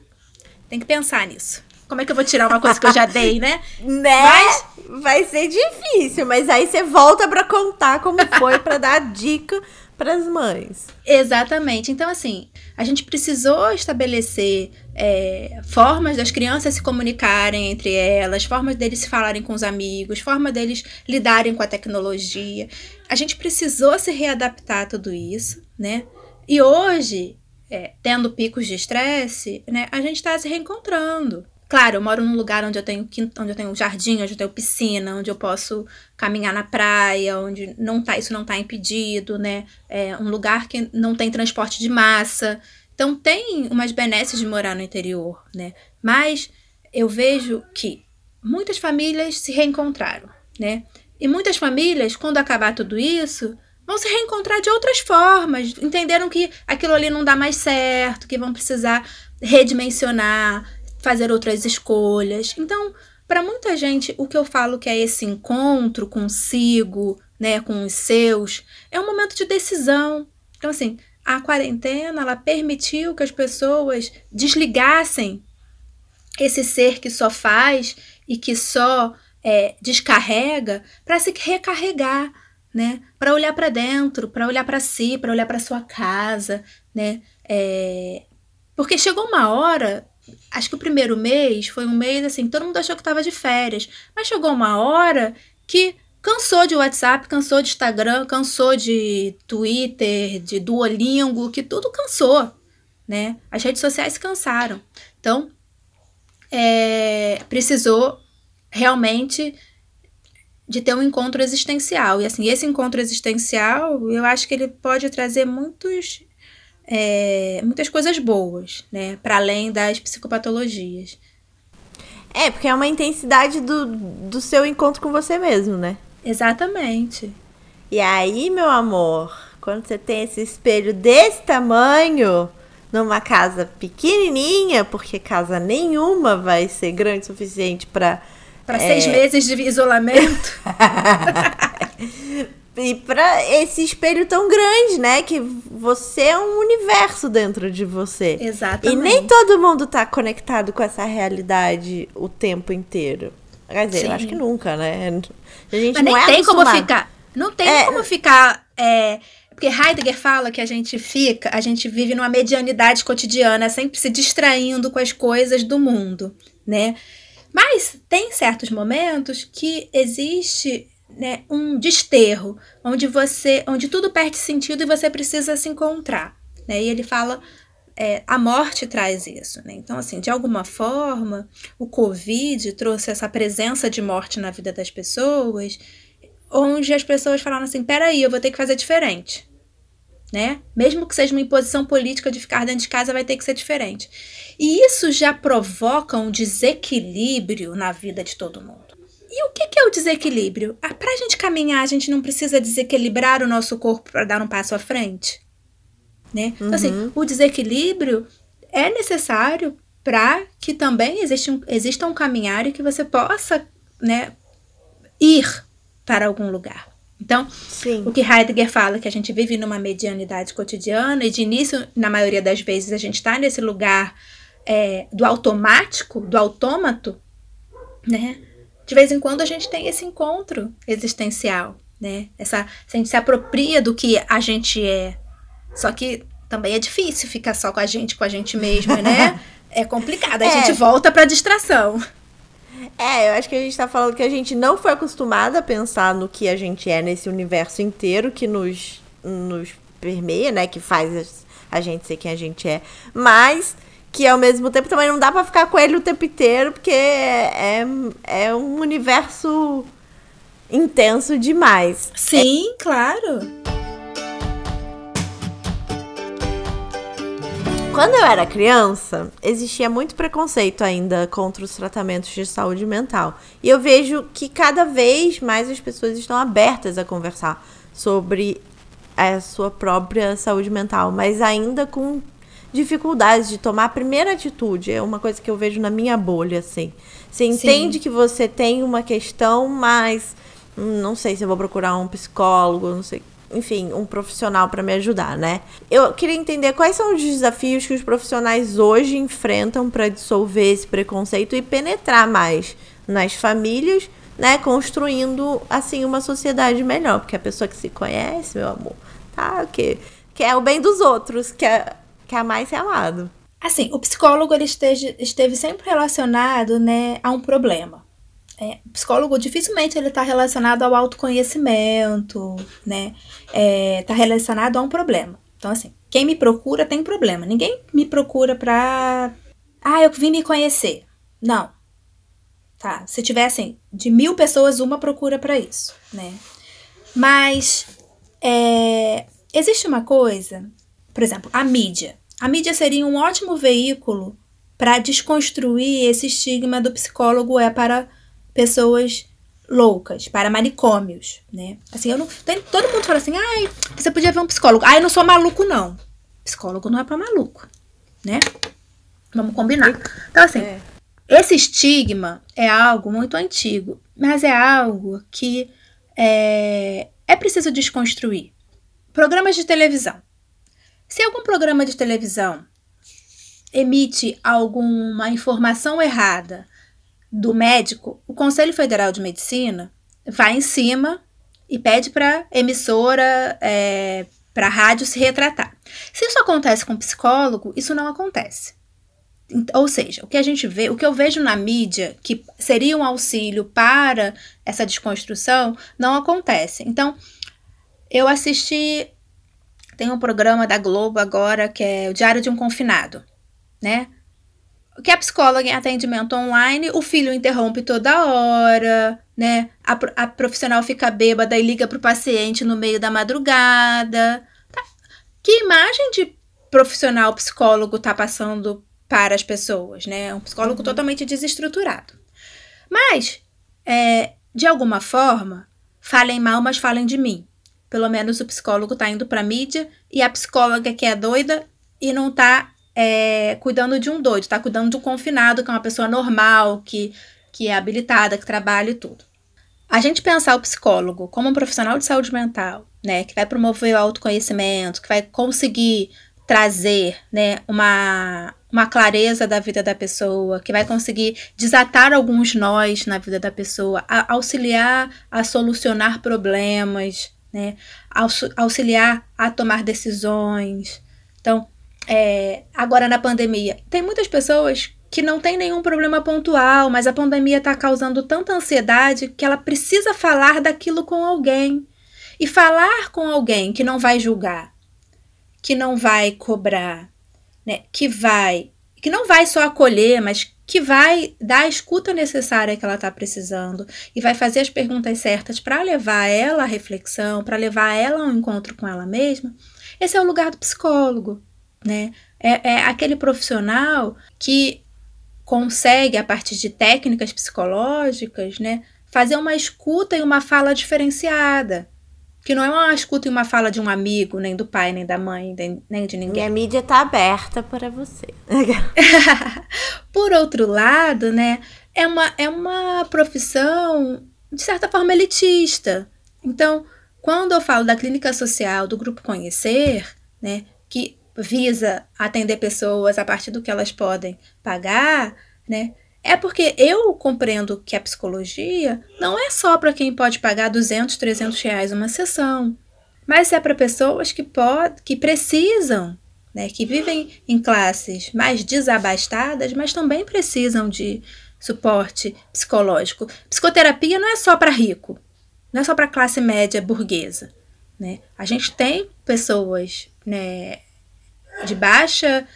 C: Tem que pensar nisso. Como é que eu vou tirar uma coisa que eu já dei, né?
B: né? Mas... Vai ser difícil, mas aí você volta para contar como foi para dar dica para as mães.
C: Exatamente. Então, assim, a gente precisou estabelecer é, formas das crianças se comunicarem entre elas, formas deles se falarem com os amigos, forma deles lidarem com a tecnologia. A gente precisou se readaptar a tudo isso, né? E hoje, é, tendo picos de estresse, né, a gente está se reencontrando. Claro, eu moro num lugar onde eu tenho onde eu tenho jardim, onde eu tenho piscina, onde eu posso caminhar na praia, onde não tá, isso não está impedido, né? É um lugar que não tem transporte de massa. Então tem umas benesses de morar no interior, né? Mas eu vejo que muitas famílias se reencontraram, né? E muitas famílias, quando acabar tudo isso, vão se reencontrar de outras formas. Entenderam que aquilo ali não dá mais certo, que vão precisar redimensionar, fazer outras escolhas. Então, para muita gente, o que eu falo que é esse encontro consigo, né, com os seus, é um momento de decisão. Então, assim, a quarentena ela permitiu que as pessoas desligassem esse ser que só faz e que só é, descarrega para se recarregar, né? Para olhar para dentro, para olhar para si, para olhar para sua casa, né? É, porque chegou uma hora, acho que o primeiro mês foi um mês assim, todo mundo achou que estava de férias, mas chegou uma hora que cansou de WhatsApp, cansou de Instagram, cansou de Twitter, de Duolingo, que tudo cansou, né? As redes sociais cansaram. Então, é, precisou realmente de ter um encontro existencial. E assim, esse encontro existencial, eu acho que ele pode trazer muitos, é, muitas coisas boas, né? Para além das psicopatologias.
B: É, porque é uma intensidade do, do seu encontro com você mesmo, né?
C: Exatamente.
B: E aí, meu amor, quando você tem esse espelho desse tamanho, numa casa pequenininha, porque casa nenhuma vai ser grande o suficiente para
C: para é... seis meses de isolamento.
B: e para esse espelho tão grande, né? Que você é um universo dentro de você.
C: Exatamente.
B: E nem todo mundo tá conectado com essa realidade o tempo inteiro. Quer dizer, Sim. eu acho que nunca, né?
C: A gente Mas nem é tem como ficar. Não tem é... como ficar. É, porque Heidegger fala que a gente fica, a gente vive numa medianidade cotidiana, sempre se distraindo com as coisas do mundo, né? Mas tem certos momentos que existe né, um desterro, onde você, onde tudo perde sentido e você precisa se encontrar. Né? E ele fala é, a morte traz isso, né? Então, assim, de alguma forma, o Covid trouxe essa presença de morte na vida das pessoas, onde as pessoas falaram assim: peraí, eu vou ter que fazer diferente. Né? Mesmo que seja uma imposição política de ficar dentro de casa, vai ter que ser diferente. E isso já provoca um desequilíbrio na vida de todo mundo. E o que, que é o desequilíbrio? Ah, para a gente caminhar, a gente não precisa desequilibrar o nosso corpo para dar um passo à frente? Né? Então, assim, uhum. o desequilíbrio é necessário para que também exista um, exista um caminhar e que você possa né, ir para algum lugar. Então, Sim. o que Heidegger fala que a gente vive numa medianidade cotidiana e de início, na maioria das vezes, a gente está nesse lugar é, do automático, do autômato, né? De vez em quando a gente tem esse encontro existencial, né? Essa, a gente se apropria do que a gente é, só que também é difícil ficar só com a gente, com a gente mesma, né? é complicado. A é. gente volta pra distração.
B: É, eu acho que a gente tá falando que a gente não foi acostumada a pensar no que a gente é nesse universo inteiro que nos, nos permeia, né? Que faz a gente ser quem a gente é. Mas que ao mesmo tempo também não dá para ficar com ele o tempo inteiro, porque é, é, é um universo intenso demais.
C: Sim, é. claro.
B: Quando eu era criança, existia muito preconceito ainda contra os tratamentos de saúde mental. E eu vejo que cada vez mais as pessoas estão abertas a conversar sobre a sua própria saúde mental, mas ainda com dificuldades de tomar a primeira atitude. É uma coisa que eu vejo na minha bolha, assim. Você entende Sim. que você tem uma questão, mas hum, não sei se eu vou procurar um psicólogo, não sei enfim, um profissional para me ajudar, né? Eu queria entender quais são os desafios que os profissionais hoje enfrentam para dissolver esse preconceito e penetrar mais nas famílias, né, construindo assim uma sociedade melhor, porque a pessoa que se conhece, meu amor, tá, que quer o bem dos outros, quer quer mais ser amado.
C: Assim, o psicólogo ele esteve, esteve sempre relacionado, né, a um problema. É, psicólogo dificilmente ele está relacionado ao autoconhecimento, né? Está é, relacionado a um problema. Então, assim, quem me procura tem problema. Ninguém me procura pra. Ah, eu vim me conhecer. Não. Tá. Se tivessem de mil pessoas, uma procura para isso, né? Mas é, existe uma coisa, por exemplo, a mídia. A mídia seria um ótimo veículo para desconstruir esse estigma do psicólogo é para pessoas loucas, para manicômios, né? Assim, eu não. Todo mundo fala assim, ai, você podia ver um psicólogo. Ai, eu não sou maluco, não. Psicólogo não é para maluco, né? Vamos combinar. Então, assim, é. esse estigma é algo muito antigo, mas é algo que é, é preciso desconstruir. Programas de televisão. Se algum programa de televisão emite alguma informação errada do médico, o Conselho Federal de Medicina vai em cima e pede para emissora, é, para rádio se retratar. Se isso acontece com psicólogo, isso não acontece. Ou seja, o que a gente vê, o que eu vejo na mídia que seria um auxílio para essa desconstrução, não acontece. Então, eu assisti. Tem um programa da Globo agora que é o Diário de um Confinado, né? Que a psicóloga em atendimento online, o filho interrompe toda hora, né? A, a profissional fica bêbada e liga para o paciente no meio da madrugada. Tá? Que imagem de profissional psicólogo tá passando para as pessoas, né? Um psicólogo uhum. totalmente desestruturado. Mas, é, de alguma forma, falem mal, mas falem de mim. Pelo menos o psicólogo tá indo para mídia e a psicóloga que é doida e não tá é, cuidando de um doido, tá cuidando de um confinado, que é uma pessoa normal, que, que é habilitada, que trabalha e tudo. A gente pensar o psicólogo como um profissional de saúde mental, né, que vai promover o autoconhecimento, que vai conseguir trazer, né, uma, uma clareza da vida da pessoa, que vai conseguir desatar alguns nós na vida da pessoa, a, auxiliar a solucionar problemas, né, auxiliar a tomar decisões. Então, é, agora na pandemia. Tem muitas pessoas que não tem nenhum problema pontual, mas a pandemia está causando tanta ansiedade que ela precisa falar daquilo com alguém. E falar com alguém que não vai julgar, que não vai cobrar, né? que vai, que não vai só acolher, mas que vai dar a escuta necessária que ela está precisando e vai fazer as perguntas certas para levar ela à reflexão, para levar ela ao encontro com ela mesma. Esse é o lugar do psicólogo né? É, é aquele profissional que consegue, a partir de técnicas psicológicas, né, fazer uma escuta e uma fala diferenciada. Que não é uma escuta e uma fala de um amigo, nem do pai, nem da mãe, nem de ninguém.
B: E a mídia está aberta para você.
C: Por outro lado, né, é uma, é uma profissão, de certa forma, elitista. Então, quando eu falo da clínica social, do grupo Conhecer, né, que visa atender pessoas a partir do que elas podem pagar, né? É porque eu compreendo que a psicologia não é só para quem pode pagar 200, 300 reais uma sessão, mas é para pessoas que, pod que precisam, né, que vivem em classes mais desabastadas, mas também precisam de suporte psicológico. Psicoterapia não é só para rico, não é só para classe média burguesa. Né? A gente tem pessoas né, de baixa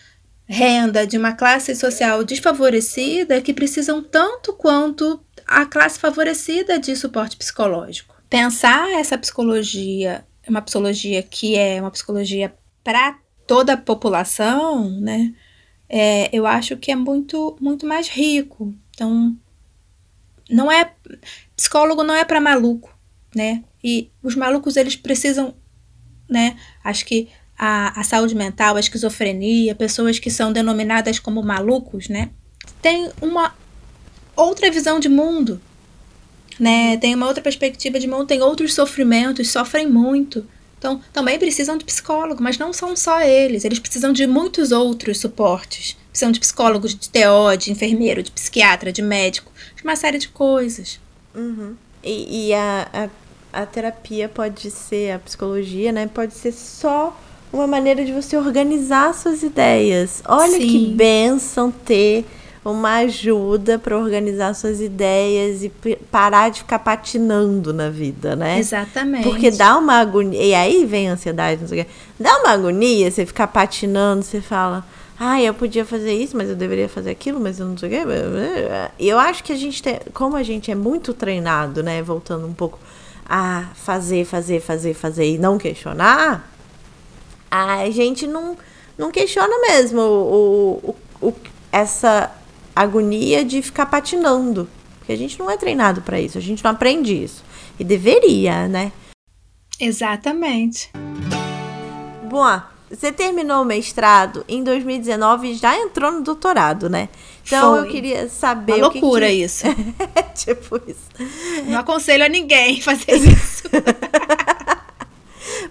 C: renda, de uma classe social desfavorecida, que precisam tanto quanto a classe favorecida de suporte psicológico. Pensar essa psicologia, uma psicologia que é uma psicologia para toda a população, né? É, eu acho que é muito, muito mais rico. Então, não é psicólogo não é para maluco, né? E os malucos eles precisam, né? Acho que a, a saúde mental, a esquizofrenia, pessoas que são denominadas como malucos, né? Tem uma outra visão de mundo, né? Tem uma outra perspectiva de mundo, tem outros sofrimentos, sofrem muito. Então, também precisam de psicólogo, mas não são só eles. Eles precisam de muitos outros suportes. Precisam de psicólogos, de TO, de enfermeiro, de psiquiatra, de médico, de uma série de coisas.
B: Uhum. E, e a, a, a terapia pode ser, a psicologia, né? Pode ser só uma maneira de você organizar suas ideias. Olha Sim. que benção ter uma ajuda para organizar suas ideias e parar de ficar patinando na vida, né?
C: Exatamente.
B: Porque dá uma agonia. E aí vem a ansiedade, não sei o quê. Dá uma agonia você ficar patinando, você fala. Ah, eu podia fazer isso, mas eu deveria fazer aquilo, mas eu não sei o quê. E eu acho que a gente tem. Como a gente é muito treinado, né? Voltando um pouco a fazer, fazer, fazer, fazer e não questionar a gente não, não questiona mesmo o, o, o, essa agonia de ficar patinando. Porque a gente não é treinado para isso, a gente não aprende isso. E deveria, né?
C: Exatamente.
B: Bom, você terminou o mestrado em 2019 e já entrou no doutorado, né? Então
C: Foi.
B: eu queria saber.
C: Uma
B: o que
C: loucura
B: que...
C: isso.
B: tipo isso.
C: Não aconselho a ninguém fazer isso.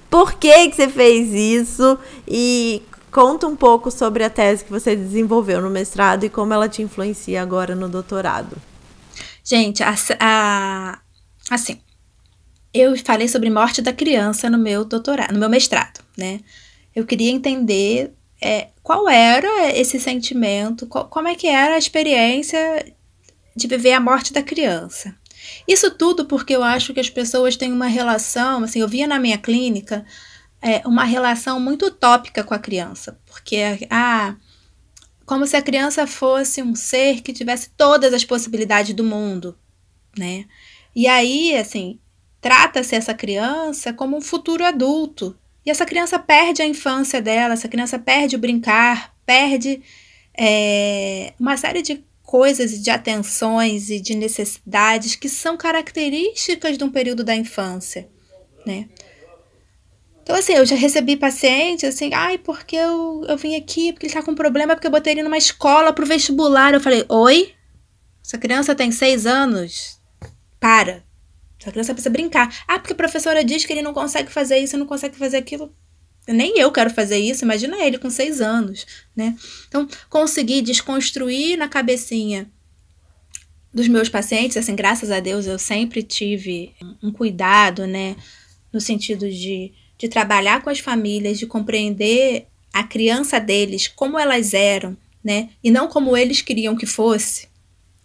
B: Por que, que você fez isso? E conta um pouco sobre a tese que você desenvolveu no mestrado e como ela te influencia agora no doutorado.
C: Gente, a, a, assim, eu falei sobre morte da criança no meu doutorado, no meu mestrado, né? Eu queria entender é, qual era esse sentimento, qual, como é que era a experiência de viver a morte da criança. Isso tudo porque eu acho que as pessoas têm uma relação, assim, eu via na minha clínica é, uma relação muito utópica com a criança, porque ah, como se a criança fosse um ser que tivesse todas as possibilidades do mundo, né? E aí, assim, trata-se essa criança como um futuro adulto. E essa criança perde a infância dela, essa criança perde o brincar, perde é, uma série de coisas e de atenções e de necessidades que são características de um período da infância, né? Então, assim, eu já recebi pacientes assim, ai, porque eu, eu vim aqui, porque ele tá com problema, porque eu botei ele numa escola pro vestibular. Eu falei, oi? Essa criança tem seis anos? Para. Essa criança precisa brincar. Ah, porque a professora diz que ele não consegue fazer isso, não consegue fazer aquilo. Nem eu quero fazer isso, imagina ele com seis anos, né? Então, conseguir desconstruir na cabecinha dos meus pacientes, assim, graças a Deus eu sempre tive um cuidado, né? No sentido de, de trabalhar com as famílias, de compreender a criança deles, como elas eram, né? E não como eles queriam que fosse,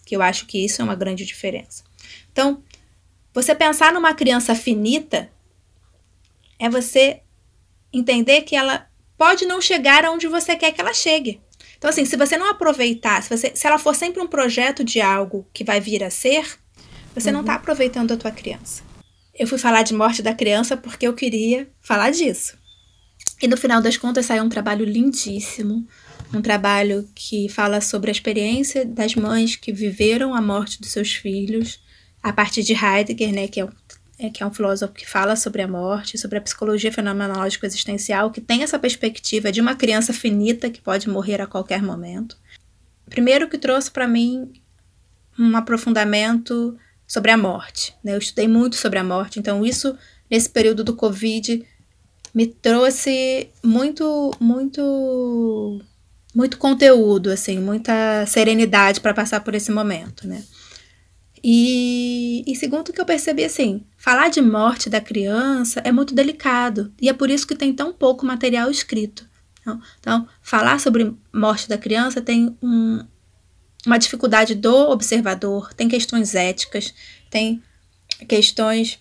C: que eu acho que isso é uma grande diferença. Então, você pensar numa criança finita é você entender que ela pode não chegar aonde você quer que ela chegue. Então, assim, se você não aproveitar, se, você, se ela for sempre um projeto de algo que vai vir a ser, você uhum. não está aproveitando a tua criança. Eu fui falar de morte da criança porque eu queria falar disso. E no final das contas saiu um trabalho lindíssimo, um trabalho que fala sobre a experiência das mães que viveram a morte dos seus filhos, a partir de Heidegger, né, que é, é, que é um filósofo que fala sobre a morte, sobre a psicologia fenomenológica existencial, que tem essa perspectiva de uma criança finita que pode morrer a qualquer momento. Primeiro que trouxe para mim um aprofundamento sobre a morte. Né? Eu estudei muito sobre a morte, então isso, nesse período do Covid, me trouxe muito, muito, muito conteúdo, assim, muita serenidade para passar por esse momento, né? E, e segundo que eu percebi, assim, falar de morte da criança é muito delicado. E é por isso que tem tão pouco material escrito. Então, então falar sobre morte da criança tem um, uma dificuldade do observador, tem questões éticas, tem questões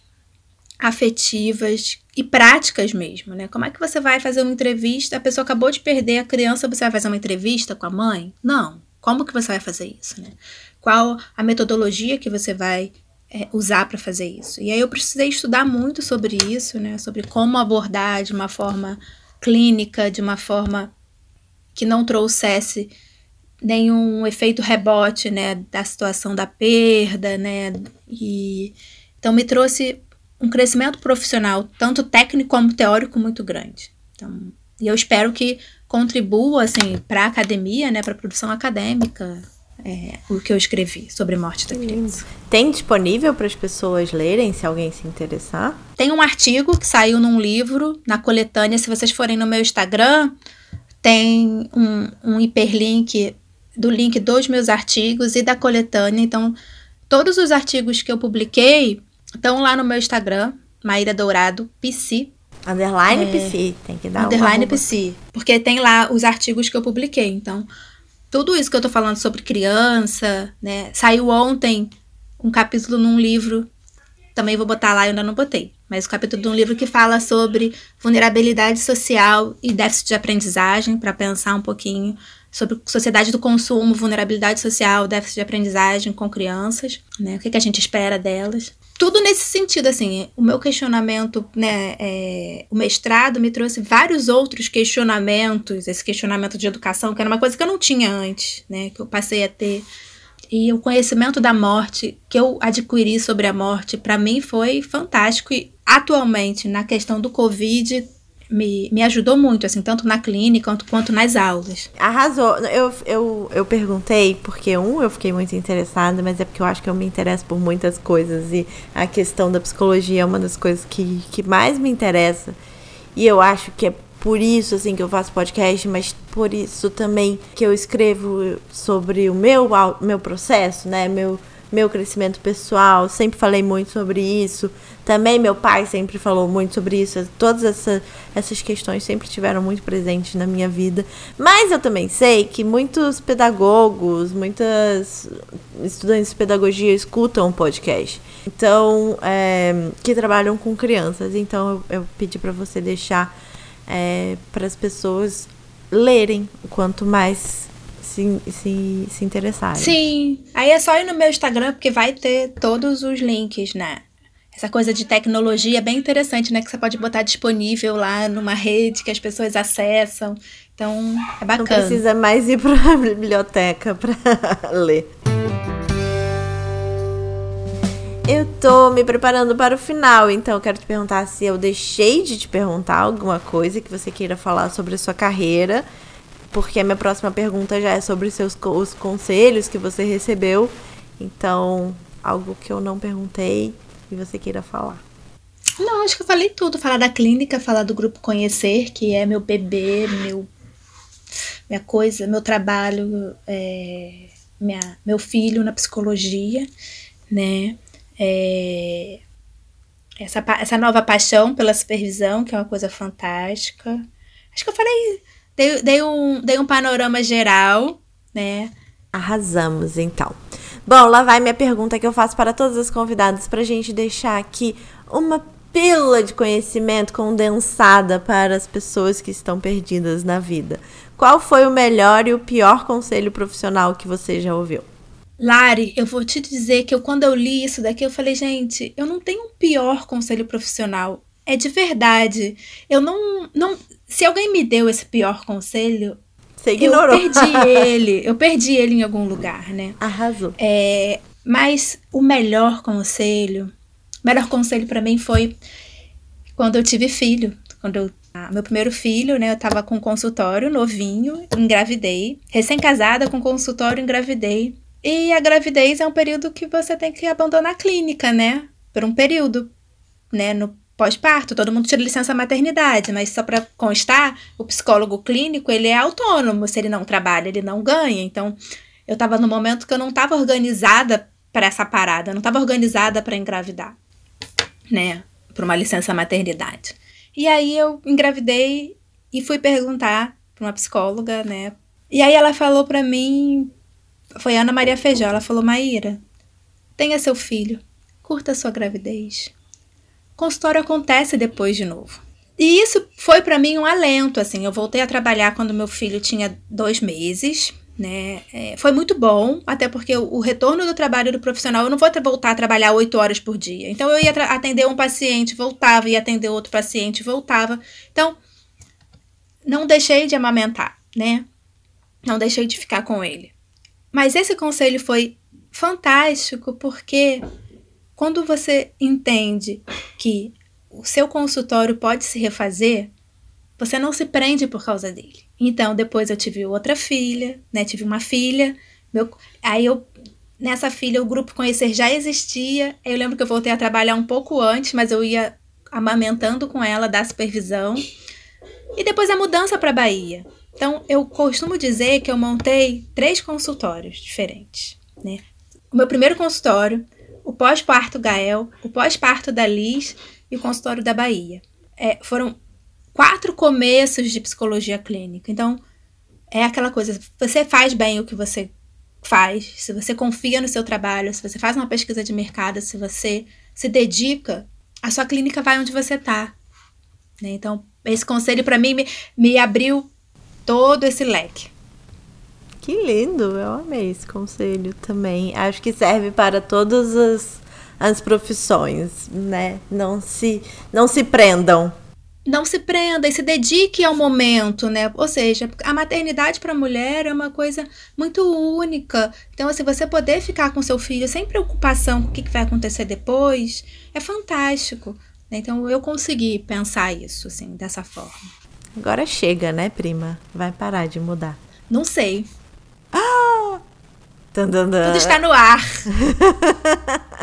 C: afetivas e práticas mesmo, né? Como é que você vai fazer uma entrevista? A pessoa acabou de perder a criança, você vai fazer uma entrevista com a mãe? Não. Como que você vai fazer isso, né? Qual a metodologia que você vai é, usar para fazer isso. E aí eu precisei estudar muito sobre isso, né? Sobre como abordar de uma forma clínica, de uma forma que não trouxesse nenhum efeito rebote, né, da situação da perda, né? E então me trouxe um crescimento profissional, tanto técnico como teórico, muito grande. Então, e eu espero que contribua assim para a academia, né, para a produção acadêmica é, o que eu escrevi sobre morte da criança.
B: Tem disponível para as pessoas lerem, se alguém se interessar?
C: Tem um artigo que saiu num livro, na coletânea. Se vocês forem no meu Instagram, tem um, um hiperlink do link dos meus artigos e da coletânea. Então, todos os artigos que eu publiquei estão lá no meu Instagram, Maíra Dourado, PC.
B: Underline é, PC, tem que dar
C: Underline um PC. Porque tem lá os artigos que eu publiquei. Então, tudo isso que eu tô falando sobre criança, né? Saiu ontem um capítulo num livro, também vou botar lá, eu ainda não botei, mas o capítulo de um livro que fala sobre vulnerabilidade social e déficit de aprendizagem, para pensar um pouquinho sobre sociedade do consumo, vulnerabilidade social, déficit de aprendizagem com crianças, né? O que, que a gente espera delas tudo nesse sentido, assim, o meu questionamento, né, é, o mestrado me trouxe vários outros questionamentos, esse questionamento de educação, que era uma coisa que eu não tinha antes, né, que eu passei a ter E o conhecimento da morte que eu adquiri sobre a morte, para mim foi fantástico. E atualmente, na questão do Covid, me, me ajudou muito, assim, tanto na clínica quanto, quanto nas aulas.
B: Arrasou. Eu, eu, eu perguntei porque, um, eu fiquei muito interessada, mas é porque eu acho que eu me interesso por muitas coisas e a questão da psicologia é uma das coisas que, que mais me interessa. E eu acho que é por isso assim que eu faço podcast, mas por isso também que eu escrevo sobre o meu meu processo, né? Meu meu crescimento pessoal, sempre falei muito sobre isso. Também meu pai sempre falou muito sobre isso. Todas essa, essas questões sempre estiveram muito presentes na minha vida. Mas eu também sei que muitos pedagogos, muitas estudantes de pedagogia escutam o podcast. Então, é, que trabalham com crianças. Então, eu, eu pedi para você deixar é, para as pessoas lerem quanto mais se, se, se interessarem.
C: Sim, aí é só ir no meu Instagram porque vai ter todos os links, né? Essa coisa de tecnologia é bem interessante, né? Que você pode botar disponível lá numa rede que as pessoas acessam. Então, é bacana.
B: Não precisa mais ir para a biblioteca para ler. Eu tô me preparando para o final, então eu quero te perguntar se eu deixei de te perguntar alguma coisa que você queira falar sobre a sua carreira, porque a minha próxima pergunta já é sobre seus, os conselhos que você recebeu. Então, algo que eu não perguntei e você queira falar.
C: Não, acho que eu falei tudo. Falar da clínica, falar do grupo Conhecer, que é meu bebê, meu, minha coisa, meu trabalho, é, minha, meu filho na psicologia, né? É, essa, essa nova paixão pela supervisão, que é uma coisa fantástica. Acho que eu falei, dei, dei, um, dei um panorama geral, né?
B: Arrasamos, então. Bom, lá vai minha pergunta que eu faço para todas as convidadas para a gente deixar aqui uma pílula de conhecimento condensada para as pessoas que estão perdidas na vida. Qual foi o melhor e o pior conselho profissional que você já ouviu?
C: Lari, eu vou te dizer que eu, quando eu li isso daqui, eu falei, gente, eu não tenho um pior conselho profissional. É de verdade. Eu não. não se alguém me deu esse pior conselho,
B: Você ignorou.
C: eu perdi ele. Eu perdi ele em algum lugar, né?
B: Arrasou.
C: É, mas o melhor conselho. O melhor conselho para mim foi quando eu tive filho. Quando eu ah, meu primeiro filho, né? Eu tava com consultório novinho, engravidei. Recém-casada com consultório, engravidei. E a gravidez é um período que você tem que abandonar a clínica, né? Por um período, né? No pós-parto, todo mundo tira licença maternidade, mas só para constar, o psicólogo clínico, ele é autônomo, se ele não trabalha, ele não ganha. Então, eu estava no momento que eu não estava organizada para essa parada, eu não estava organizada para engravidar, né? Para uma licença maternidade. E aí eu engravidei e fui perguntar para uma psicóloga, né? E aí ela falou para mim foi Ana Maria Feijó. Ela falou: Maíra, tenha seu filho, curta sua gravidez. Consultório acontece depois de novo. E isso foi para mim um alento, assim. Eu voltei a trabalhar quando meu filho tinha dois meses, né? É, foi muito bom, até porque o, o, retorno do trabalho do profissional, eu não vou voltar a trabalhar oito horas por dia. Então, eu ia atender um paciente, voltava, ia atender outro paciente, voltava. Então, não deixei de amamentar, né? Não deixei de ficar com ele. Mas esse conselho foi fantástico porque quando você entende que o seu consultório pode se refazer, você não se prende por causa dele. Então, depois eu tive outra filha, né? Tive uma filha. Meu, aí eu nessa filha o grupo conhecer já existia. Eu lembro que eu voltei a trabalhar um pouco antes, mas eu ia amamentando com ela da supervisão. E depois a mudança para Bahia. Então, eu costumo dizer que eu montei três consultórios diferentes. Né? O meu primeiro consultório, o pós-parto Gael, o pós-parto da Liz e o consultório da Bahia. É, foram quatro começos de psicologia clínica. Então, é aquela coisa, você faz bem o que você faz, se você confia no seu trabalho, se você faz uma pesquisa de mercado, se você se dedica, a sua clínica vai onde você está. Né? Então, esse conselho para mim me, me abriu todo esse leque.
B: Que lindo, eu amei esse conselho também. Acho que serve para todas as, as profissões, né? Não se, não se prendam.
C: não se prenda e se dedique ao momento, né? Ou seja, a maternidade para a mulher é uma coisa muito única. Então, se assim, você poder ficar com seu filho sem preocupação com o que vai acontecer depois, é fantástico. Né? Então, eu consegui pensar isso, assim, dessa forma.
B: Agora chega, né, prima? Vai parar de mudar.
C: Não sei.
B: Ah!
C: Tudo está no ar.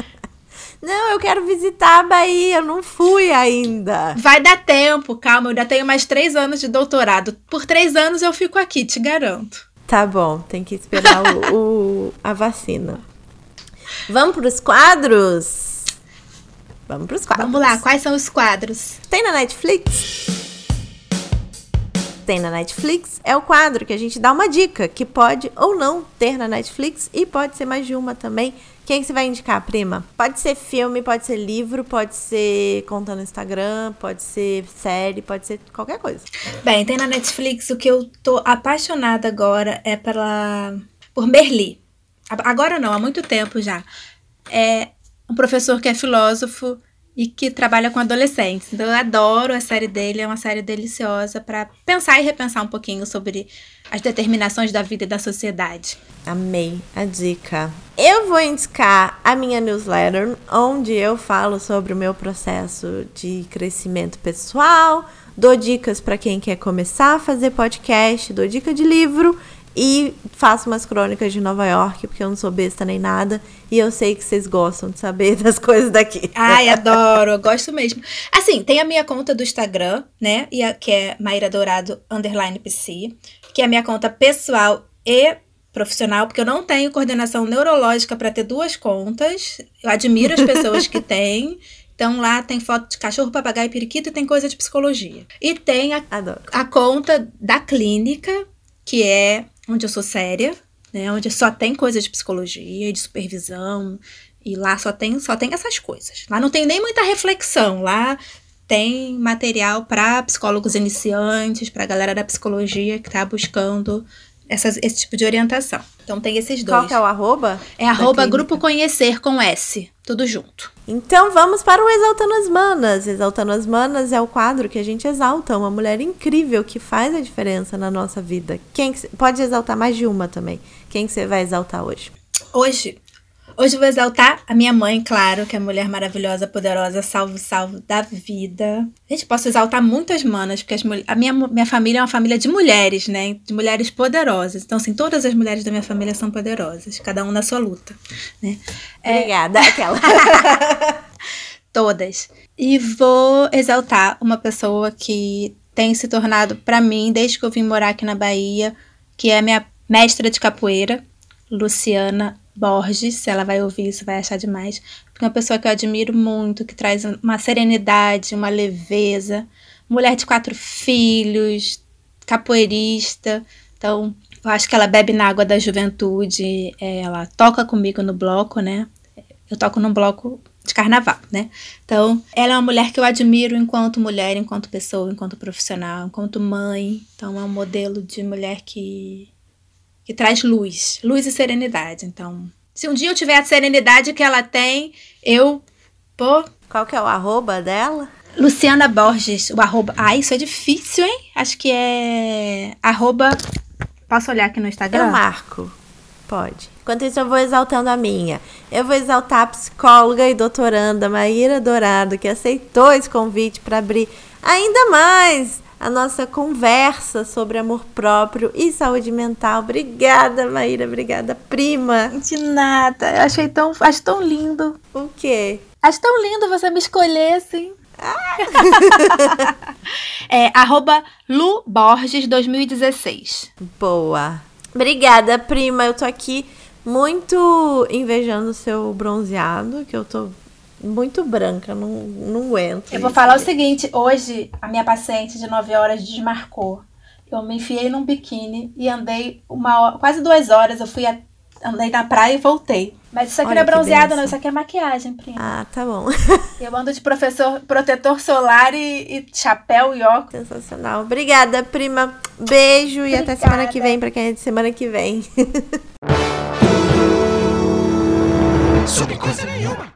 B: Não, eu quero visitar a Bahia, eu não fui ainda.
C: Vai dar tempo, calma, eu ainda tenho mais três anos de doutorado. Por três anos eu fico aqui, te garanto.
B: Tá bom, tem que esperar o, o, a vacina. Vamos para os quadros? Vamos para os quadros.
C: Vamos lá, quais são os quadros?
B: Tem na Netflix? Tem na Netflix é o quadro que a gente dá uma dica que pode ou não ter na Netflix e pode ser mais de uma também quem que você vai indicar, prima? Pode ser filme, pode ser livro, pode ser conta no Instagram, pode ser série, pode ser qualquer coisa.
C: Bem, tem na Netflix o que eu tô apaixonada agora é pela por Merli. Agora não, há muito tempo já. É um professor que é filósofo e que trabalha com adolescentes. Então eu adoro a série dele, é uma série deliciosa para pensar e repensar um pouquinho sobre as determinações da vida e da sociedade.
B: Amei a dica. Eu vou indicar a minha newsletter, onde eu falo sobre o meu processo de crescimento pessoal, dou dicas para quem quer começar a fazer podcast, dou dica de livro e faço umas crônicas de Nova York, porque eu não sou besta nem nada. E eu sei que vocês gostam de saber das coisas daqui.
C: Ai, adoro, eu gosto mesmo. Assim, tem a minha conta do Instagram, né? E a, que é Maíra Dourado underline PC, que é a minha conta pessoal e profissional, porque eu não tenho coordenação neurológica para ter duas contas. Eu admiro as pessoas que têm. Então lá tem foto de cachorro, papagaio e periquito e tem coisa de psicologia. E tem a, a conta da clínica, que é onde eu sou séria, né? Onde só tem coisa de psicologia, de supervisão, e lá só tem, só tem essas coisas. Lá não tem nem muita reflexão, lá tem material para psicólogos iniciantes, para a galera da psicologia que está buscando essas, esse tipo de orientação. Então tem esses dois.
B: Qual que é o arroba?
C: É arroba Grupo Conhecer com S, tudo junto.
B: Então vamos para o Exaltando as Manas. Exaltando as Manas é o quadro que a gente exalta uma mulher incrível que faz a diferença na nossa vida. Quem que, pode exaltar mais de uma também. Quem que você vai exaltar hoje?
C: Hoje Hoje eu vou exaltar a minha mãe, claro, que é mulher maravilhosa, poderosa, salvo, salvo da vida. Gente, posso exaltar muitas manas, porque as, a minha, minha família é uma família de mulheres, né? De mulheres poderosas. Então, assim, todas as mulheres da minha família são poderosas, cada um na sua luta, né?
B: É... Obrigada, aquela.
C: todas. E vou exaltar uma pessoa que tem se tornado, para mim, desde que eu vim morar aqui na Bahia, que é minha mestra de capoeira, Luciana Borges, se ela vai ouvir isso, vai achar demais. Porque é uma pessoa que eu admiro muito, que traz uma serenidade, uma leveza. Mulher de quatro filhos, capoeirista. Então, eu acho que ela bebe na água da juventude. É, ela toca comigo no bloco, né? Eu toco num bloco de carnaval, né? Então, ela é uma mulher que eu admiro enquanto mulher, enquanto pessoa, enquanto profissional, enquanto mãe. Então, é um modelo de mulher que que traz luz, luz e serenidade. Então, se um dia eu tiver a serenidade que ela tem, eu pô.
B: Qual que é o arroba dela?
C: Luciana Borges, o arroba. Ah, isso é difícil, hein? Acho que é arroba. Posso olhar aqui no Instagram?
B: Eu marco. Pode. Enquanto isso, eu vou exaltando a minha. Eu vou exaltar a psicóloga e doutoranda Maíra Dourado, que aceitou esse convite para abrir ainda mais a nossa conversa sobre amor próprio e saúde mental. Obrigada, Maíra. Obrigada, prima.
C: De nada. Eu achei tão, acho tão lindo.
B: O quê?
C: Acho tão lindo você me escolher assim. Ah. é arroba Lu Borges 2016.
B: Boa. Obrigada, prima. Eu tô aqui muito invejando o seu bronzeado, que eu tô muito branca, não, não aguento.
C: Eu vou falar o seguinte: hoje a minha paciente de 9 horas desmarcou. Eu me enfiei num biquíni e andei uma hora, quase duas horas. Eu fui a, andei na praia e voltei. Mas isso aqui Olha não é bronzeado, não. Isso aqui é maquiagem, prima.
B: Ah, tá bom.
C: eu ando de professor, protetor solar e, e chapéu e óculos.
B: Sensacional. Obrigada, prima. Beijo Obrigada. e até semana que vem, pra quem é de semana que vem. Sobre coisa nenhuma.